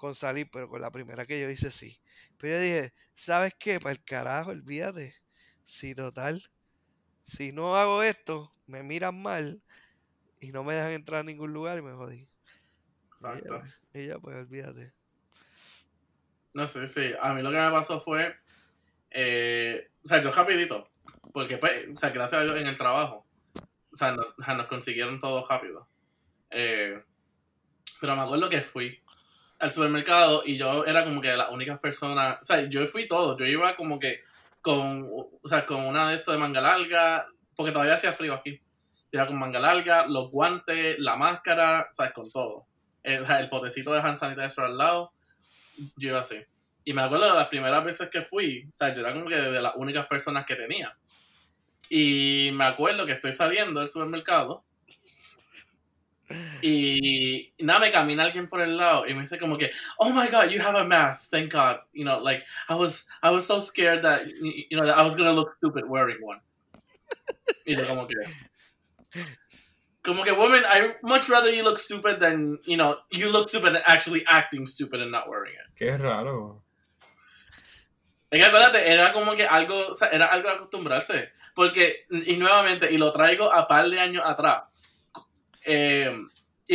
con salir, pero con la primera que yo hice sí. Pero yo dije, ¿sabes qué? Para el carajo, olvídate. Si total, si no hago esto, me miran mal y no me dejan entrar a ningún lugar y me jodí. Exacto. y ya, pues olvídate. No sé, sí. A mí lo que me pasó fue. eh, o sea, yo rapidito. Porque, pues, o sea, gracias a Dios en el trabajo. O sea, no- nos consiguieron todo rápido. Eh, pero me acuerdo que fui al supermercado y yo era como que de las únicas personas. O sea, yo fui todo. Yo iba como que con, o sea, con una de estos de manga larga. Porque todavía hacía frío aquí. Yo Era con manga larga, los guantes, la máscara, o con todo. El potecito de hand sanitizer al lado yo iba así. Y me acuerdo de las primeras veces que fui, o sea, yo era como que de las únicas personas que tenía. Y me acuerdo que estoy saliendo del supermercado y nada, me camina alguien por el lado y me dice como que, oh my god, you have a mask, thank God. You know, like, I was, I was so scared that, you know, that I was gonna look stupid wearing one. Y yo como que, como que, woman, I much rather you look stupid than, you know, you look stupid and actually acting stupid and not wearing it. Qué raro. Es que acuérdate, era como que algo, o sea, era algo de acostumbrarse. Porque, y nuevamente, y lo traigo a par de años atrás. Eh,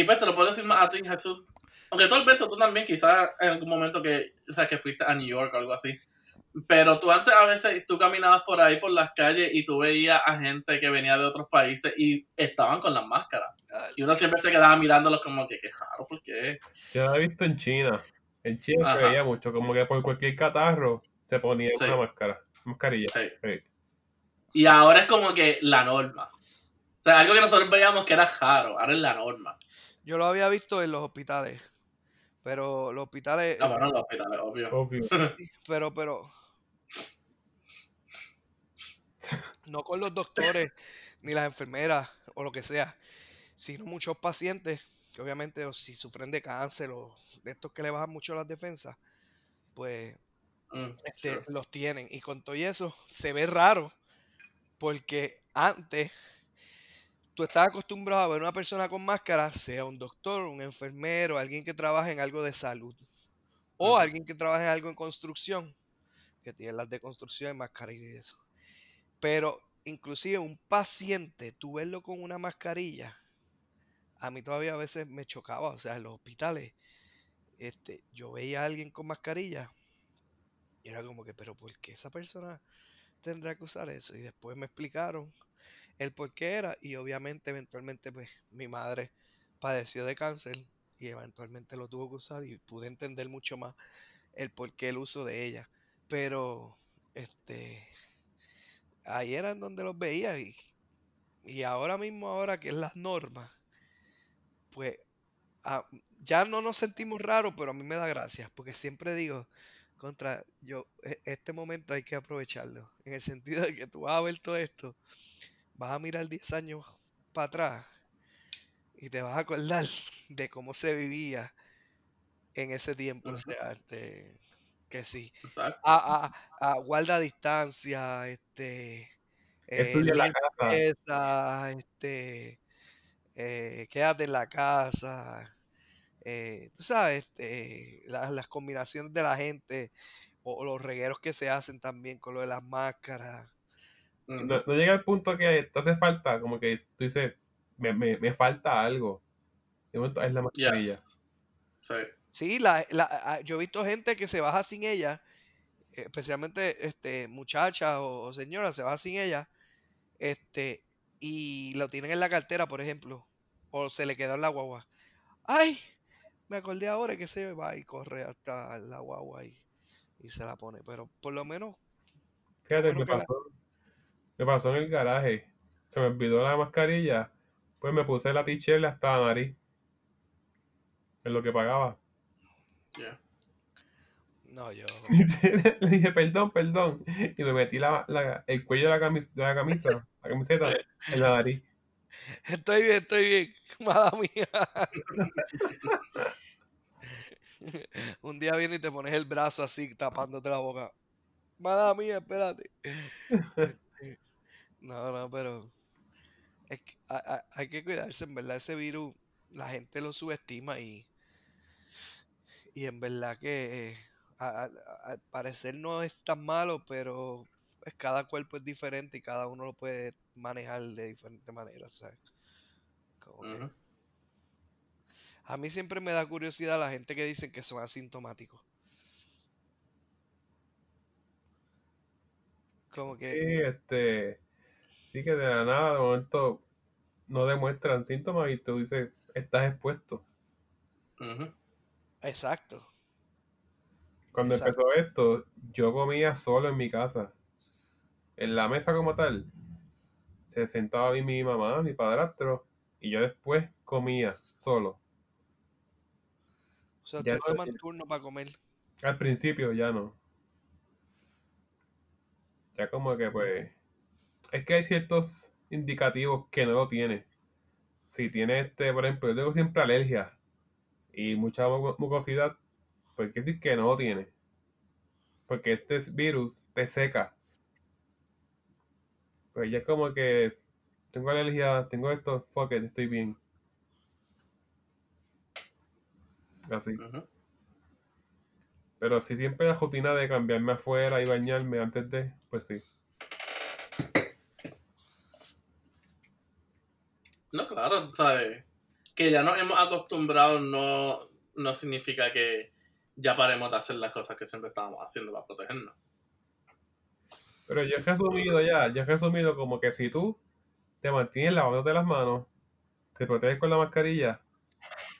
y pues te lo puedo decir más a ti, Jesús. Aunque tú, Alberto, tú también, quizás en algún momento que, o sea, que fuiste a New York o algo así. Pero tú antes a veces, tú caminabas por ahí, por las calles, y tú veías a gente que venía de otros países y estaban con las máscaras. Y uno siempre se quedaba mirándolos como que, qué raro, ¿por qué? Yo lo he visto en China. En China se Ajá. veía mucho, como que por cualquier catarro se ponía Sí. una máscara, mascarilla. Sí. Sí. Y ahora es como que la norma. O sea, algo que nosotros veíamos que era raro, ahora es la norma. Yo lo había visto en los hospitales, pero los hospitales, Ah, bueno, en los hospitales, obvio. Obvio. sí, pero, pero, no con los doctores ni las enfermeras o lo que sea, sino muchos pacientes que obviamente o si sufren de cáncer o de estos que le bajan mucho las defensas, pues Mm, este, sure. los tienen. Y con todo y eso se ve raro porque antes tú estabas acostumbrado a ver una persona con máscara, sea un doctor, un enfermero, alguien que trabaja en algo de salud o alguien que trabaja en algo en construcción, que tiene las de construcción, mascarilla y eso. Pero inclusive un paciente, tú verlo con una mascarilla, a mí todavía a veces me chocaba, o sea, en los hospitales, este, yo veía a alguien con mascarilla y era como que, pero ¿por qué esa persona tendrá que usar eso? Y después me explicaron el por qué era y obviamente eventualmente pues mi madre padeció de cáncer y eventualmente lo tuvo que usar y pude entender mucho más el por qué el uso de ella. Pero este ahí eran donde los veía y, y ahora mismo ahora que es las normas pues ah, ya no nos sentimos raros, pero a mí me da gracia, porque siempre digo, contra, yo, e- este momento hay que aprovecharlo, en el sentido de que tú vas a ver todo esto, vas a mirar 10 años para atrás y te vas a acordar <laughs> de cómo se vivía en ese tiempo, o sea, este, que sí, Exacto. a, a, a guarda distancia, este, eh, Estudia la casa. limpieza, este, eh, quédate en la casa, eh, tú sabes, este, la- las combinaciones de la gente o, o los regueros que se hacen también con lo de las máscaras. No, no llega al punto que te hace falta, como que tú dices, me, me, me falta algo. De momento es la mascarilla. Yes. Sí. Sí, la, la- a- yo he visto gente que se baja sin ella, especialmente este, muchachas o, o señoras, se baja sin ella, este, y lo tienen en la cartera, por ejemplo, o se le queda en la guagua. ¡Ay! Me acordé ahora que se va y corre hasta la guagua y, y se la pone, pero por lo menos, Fíjate, bueno me la- pasó, me pasó en el garaje. Se me olvidó la mascarilla. Pues me puse la t-shirt hasta la nariz. En lo que pagaba. Yeah. no, yo... <laughs> Le dije, perdón, perdón. Y me metí la, la- el cuello de la, camis- de la camisa, la camiseta, en la nariz. <laughs> Estoy bien, estoy bien, <laughs> mala mía. Un día viene y te pones el brazo así tapándote la boca. Mala mía, espérate. No, no, pero es que hay, hay- hay que cuidarse, en verdad, ese virus, la gente lo subestima y, y en verdad que eh, a- a- al parecer no es tan malo, pero pues, cada cuerpo es diferente y cada uno lo puede manejar de diferente manera, ¿sabes? Como que-. A mí siempre me da curiosidad la gente que dicen que son asintomáticos. Como que, Sí, este, sí que de la nada, de momento, no demuestran síntomas y tú dices, estás expuesto. Exacto. Cuando Exacto. empezó esto, yo comía solo en mi casa. En la mesa como tal, se sentaba mi mamá, mi padrastro, y yo después comía solo. O sea, Ya ustedes no- toman turno para comer. Al principio ya no. Ya como que pues... Es que hay ciertos indicativos que no lo tiene. Si tiene este, por ejemplo, yo tengo siempre alergia y mucha mu- mucosidad, pues quiere decir que no lo tiene. Porque este virus te seca. Pues ya es como que tengo alergia, tengo esto, fuck it, estoy bien. Así. Pero si siempre la rutina de cambiarme afuera y bañarme antes de, pues sí. Tú sabes. Que ya nos hemos acostumbrado no, no significa que ya paremos de hacer las cosas que siempre estábamos haciendo para protegernos. Pero yo he resumido ya, yo he resumido como que si tú te mantienes lavándote las manos, te proteges con la mascarilla,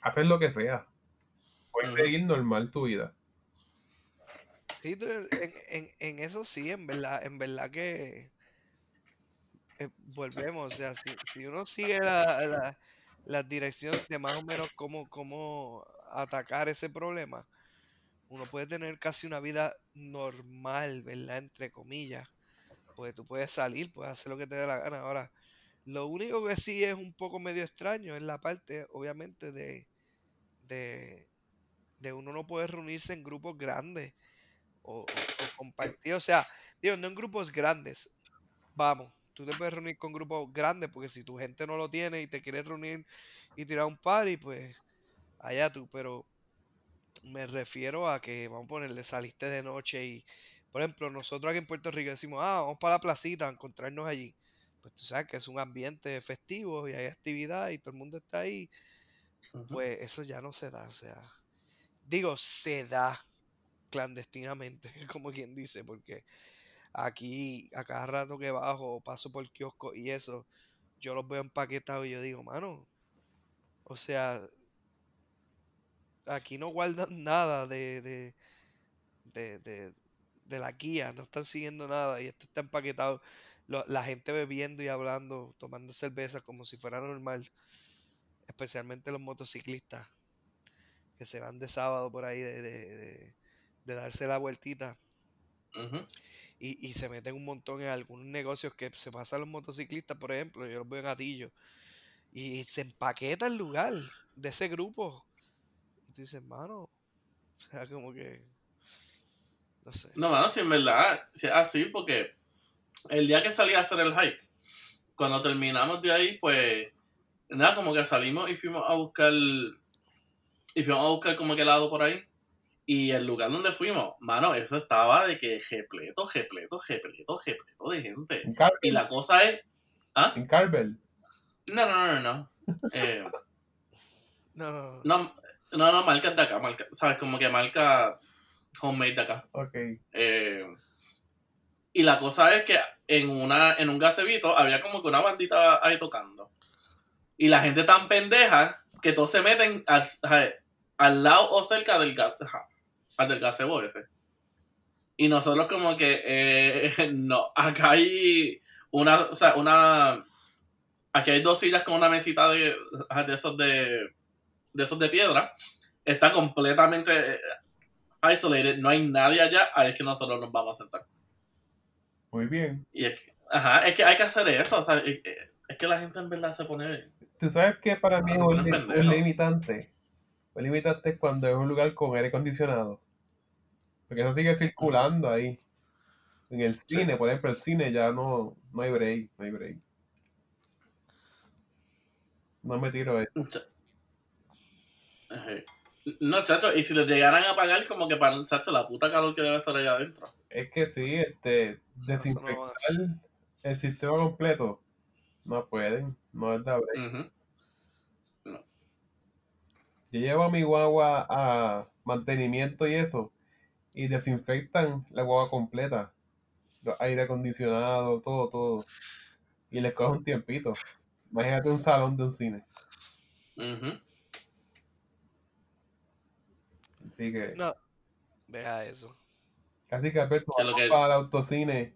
haces lo que sea. Puedes seguir normal tu vida. Sí, en, en, en eso sí, en verdad, en verdad que eh, volvemos, o sea, si, uno sigue la, la, las direcciones de más o menos cómo, cómo atacar ese problema, uno puede tener casi una vida normal, ¿verdad? Entre comillas, porque tú puedes salir, puedes hacer lo que te dé la gana. Ahora, lo único que sí es un poco medio extraño es la parte, obviamente, de, de, de uno no poder reunirse en grupos grandes o, o- o compartir, o sea, digo, no en grupos grandes, vamos, tú te puedes reunir con grupos grandes porque si tu gente no lo tiene y te quieres reunir y tirar un party, pues allá tú, pero me refiero a que, vamos a ponerle, saliste de noche y, por ejemplo, nosotros aquí en Puerto Rico decimos, ah, vamos para la placita a encontrarnos allí. Pues tú sabes que es un ambiente festivo y hay actividad y todo el mundo está ahí, pues eso ya no se da, o sea, digo, se da clandestinamente, <laughs> como quien dice, porque aquí a cada rato que bajo paso por kiosco y eso, yo los veo empaquetados y yo digo, mano, o sea, aquí no guardan nada de, de, de, de, de la guía, no están siguiendo nada y esto está empaquetado, la gente bebiendo y hablando, tomando cerveza como si fuera normal, especialmente los motociclistas que se van de sábado por ahí de, de, de- de darse la vueltita. Y, y se meten un montón en algunos negocios que se pasan los motociclistas, por ejemplo, yo los veo en Atillo, y se empaqueta el lugar de ese grupo. Y tú dices, mano, o sea, como que, no sé. No, mano, si en verdad, si es así, porque el día que salí a hacer el hike, cuando terminamos de ahí, pues, nada, como que salimos y fuimos a buscar, y fuimos a buscar como que helado por ahí. Y el lugar donde fuimos, mano, eso estaba de que repleto, repleto, repleto, repleto de gente. En Carvel. Y la cosa es. ¿Ah? En Carvel. No, no, no, no. no. Eh, <laughs> No, no, no. no, no, no, marcas de acá, marca, ¿sabes? Como que marca homemade de acá. Ok. Eh, y la cosa es que en, una, en un gasebito había como que una bandita ahí tocando. Y la gente tan pendeja que todos se meten al, a- al lado o cerca del, ga- ajá, al del gazebo ese. Y nosotros como que, eh, <laughs> no, acá hay una, o sea, una, aquí hay dos sillas con una mesita de, de esos de, de esos de piedra. Está completamente eh, isolated, no hay nadie allá, ahí es que nosotros nos vamos a sentar. Muy bien. Y es que, ajá, es que hay que hacer eso, o sea, es, es que la gente en verdad se pone... ¿Tú sabes que para mí es un, Ah, un limitante? Un limitante es cuando es un lugar con aire acondicionado. Porque eso sigue circulando ahí. En el cine, por ejemplo, el cine ya no, no hay break, no hay break. No me tiro eso. No, chacho, y si lo llegaran a pagar, como que para chacho, la puta calor que debe ser allá adentro. Es que sí, este, no desinfectar el sistema completo. No pueden, no es de break. Ujú. Yo llevo a mi guagua a mantenimiento y eso, y desinfectan la guagua completa. Los aire acondicionado, todo, todo. Y les coge un tiempito. Imagínate un salón de un cine. Ujú. Así que, No. Deja eso. casi que Alberto, vamos que- para el autocine,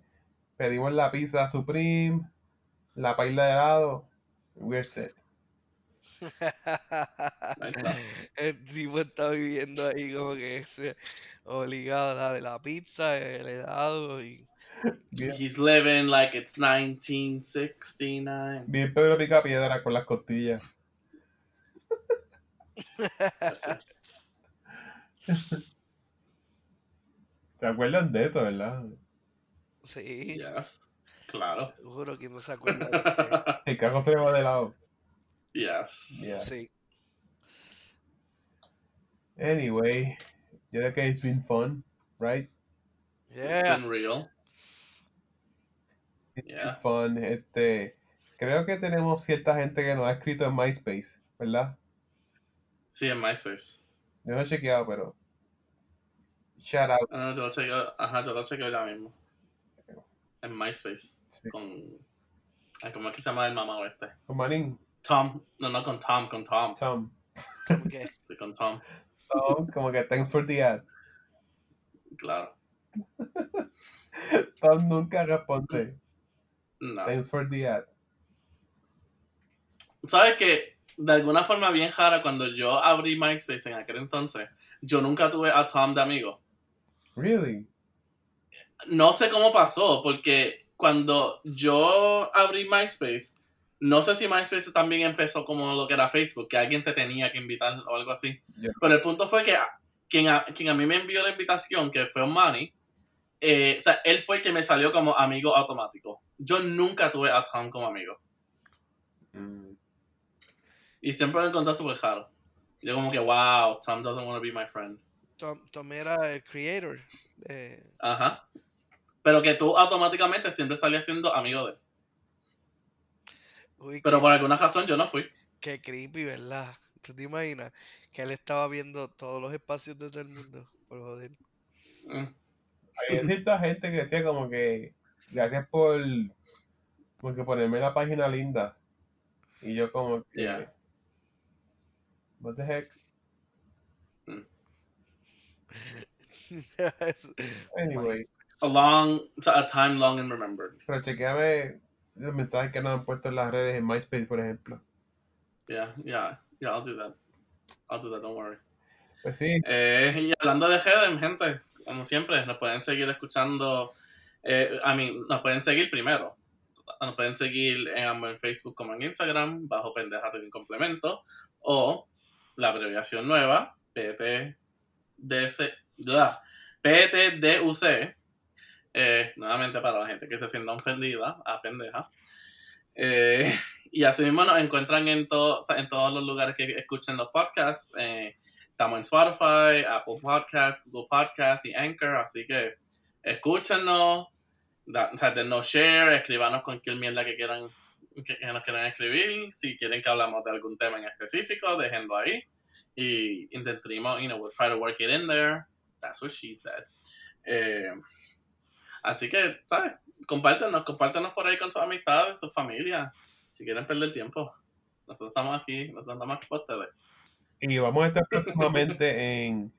pedimos la pizza Supreme, la paila de helado, we're set. <laughs> El tipo está viviendo ahí como que ese obligado a la de la pizza, el helado y Bien, He's living like it's 1969. bien Pedro pica piedra con las costillas. <laughs> ¿Se acuerdan de eso, verdad? sí, Yes. Claro. juro que no se acuerda de este. El cajo se le va de lado. Yes. Yeah. Sí. Anyway, yo creo que it's been fun, right? It's Yeah. been real. It's Yeah. been fun. Este, creo que tenemos cierta gente que nos ha escrito en MySpace, ¿verdad? Sí, en MySpace. Yo no he chequeado, pero shout out. Ah, no, yo lo chequeo, ajá, yo lo chequeo ya mismo. En MySpace. Sí. Con. ¿Cómo es que se llama el mamá este? Con Manin, Tom. No, no con Tom, con Tom. Tom. ¿Cómo que? <laughs> Sí, con Tom. Tom, como que thanks for the ad. Claro. <laughs> Tom nunca responde. No. Thanks for the ad. ¿Sabes que De alguna forma bien rara, cuando yo abrí MySpace en aquel entonces, yo nunca tuve a Tom de amigo. Really? No sé cómo pasó, porque cuando yo abrí MySpace, no sé si MySpace también empezó como lo que era Facebook, que alguien te tenía que invitar o algo así. Pero el punto fue que quien a, quien a mí me envió la invitación, que fue Manny, eh, o sea, él fue el que me salió como amigo automático. Yo nunca tuve a Tom como amigo. Mm. Y siempre lo encontré súper raro. Yo como que, wow, Tom doesn't want to be my friend. Tom, Tom era el creator. Eh, Ajá. Pero que tú automáticamente siempre salías siendo amigo de él. Uy, Pero qué, por alguna razón yo no fui. qué creepy, ¿verdad? ¿Tú te imaginas que él estaba viendo todos los espacios de todo el mundo? Por joder. Mm. Había cierta gente que decía como que gracias por como que ponerme la página linda. Y yo como que Yeah. what the heck? Es- <laughs> Anyway, A long, a time long and remembered. pero chequeame los mensajes que nos han puesto en las redes en MySpace, por ejemplo. Yeah, yeah, yeah, I'll do that. I'll do that, don't worry. Pues sí, Eh, y hablando de Hedem, gente, como siempre, nos pueden seguir escuchando. Eh, I mean, nos pueden seguir primero. Nos pueden seguir en, ambos en Facebook como en Instagram, bajo Pendejato y Complemento, o la abreviación nueva, PTDC, PTDUC, eh, nuevamente para la gente que se sienta ofendida, a pendeja. Eh, <laughs> y así mismo nos encuentran en, todo, en todos los lugares que escuchen los podcasts. eh, estamos en Spotify, Apple Podcasts, Google Podcasts y Anchor, así que sea, denos share, escribanos cualquier mierda que quieran que, nos quieran escribir, si quieren que hablamos de algún tema en específico, déjenlo ahí y intentaremos, you know, we'll try to work it in there. That's what she said. Eh, así que, ¿sabes? Compártenos, compártenos por ahí con sus amistades, sus familias, si quieren perder tiempo. Nosotros estamos aquí, nosotros estamos aquí para ustedes. Y vamos a estar próximamente <laughs> en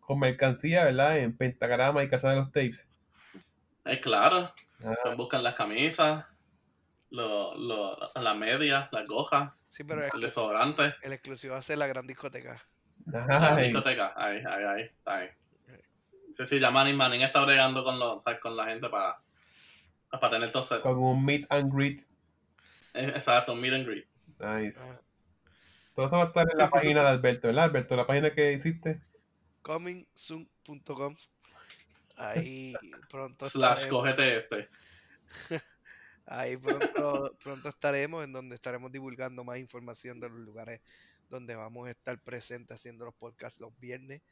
con mercancía, ¿verdad? En Pentagrama y Casa de los Tapes. Es claro, Ah, pues buscan las camisas, lo, lo, las medias, las gojas, Sí, pero es el que desodorante, el exclusivo va a ser la gran discoteca. la ay, discoteca. Ahí, ahí, ahí, ahí. Sí, sí, ya Manning Manning está bregando con, los, ¿sabes? con la gente para, para tener todo set. con un meet and greet. Eh, Exacto, meet and greet. Nice. Todo eso va a estar en la <laughs> página de Alberto, ¿verdad, Alberto? La página que hiciste. comingsoon.com. Ahí pronto Slash estaremos, cógete este. <laughs> ahí pronto, pronto estaremos en donde estaremos divulgando más información de los lugares donde vamos a estar presentes haciendo los podcasts los viernes.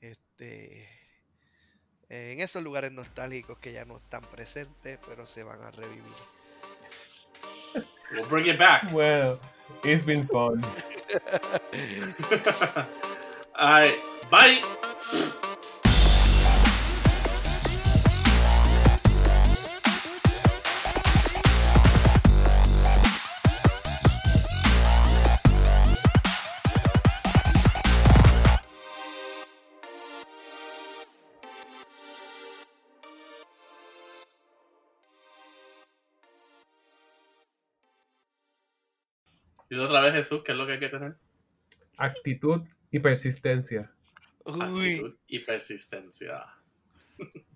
Este en esos lugares nostálgicos que ya no están presentes, pero se van a revivir. We'll bring it back. Bueno, it's been fun. <laughs> Alright, bye. Dile otra vez Jesús, ¿qué es lo que hay que tener? Actitud y persistencia. Uy, Actitud y persistencia. <laughs>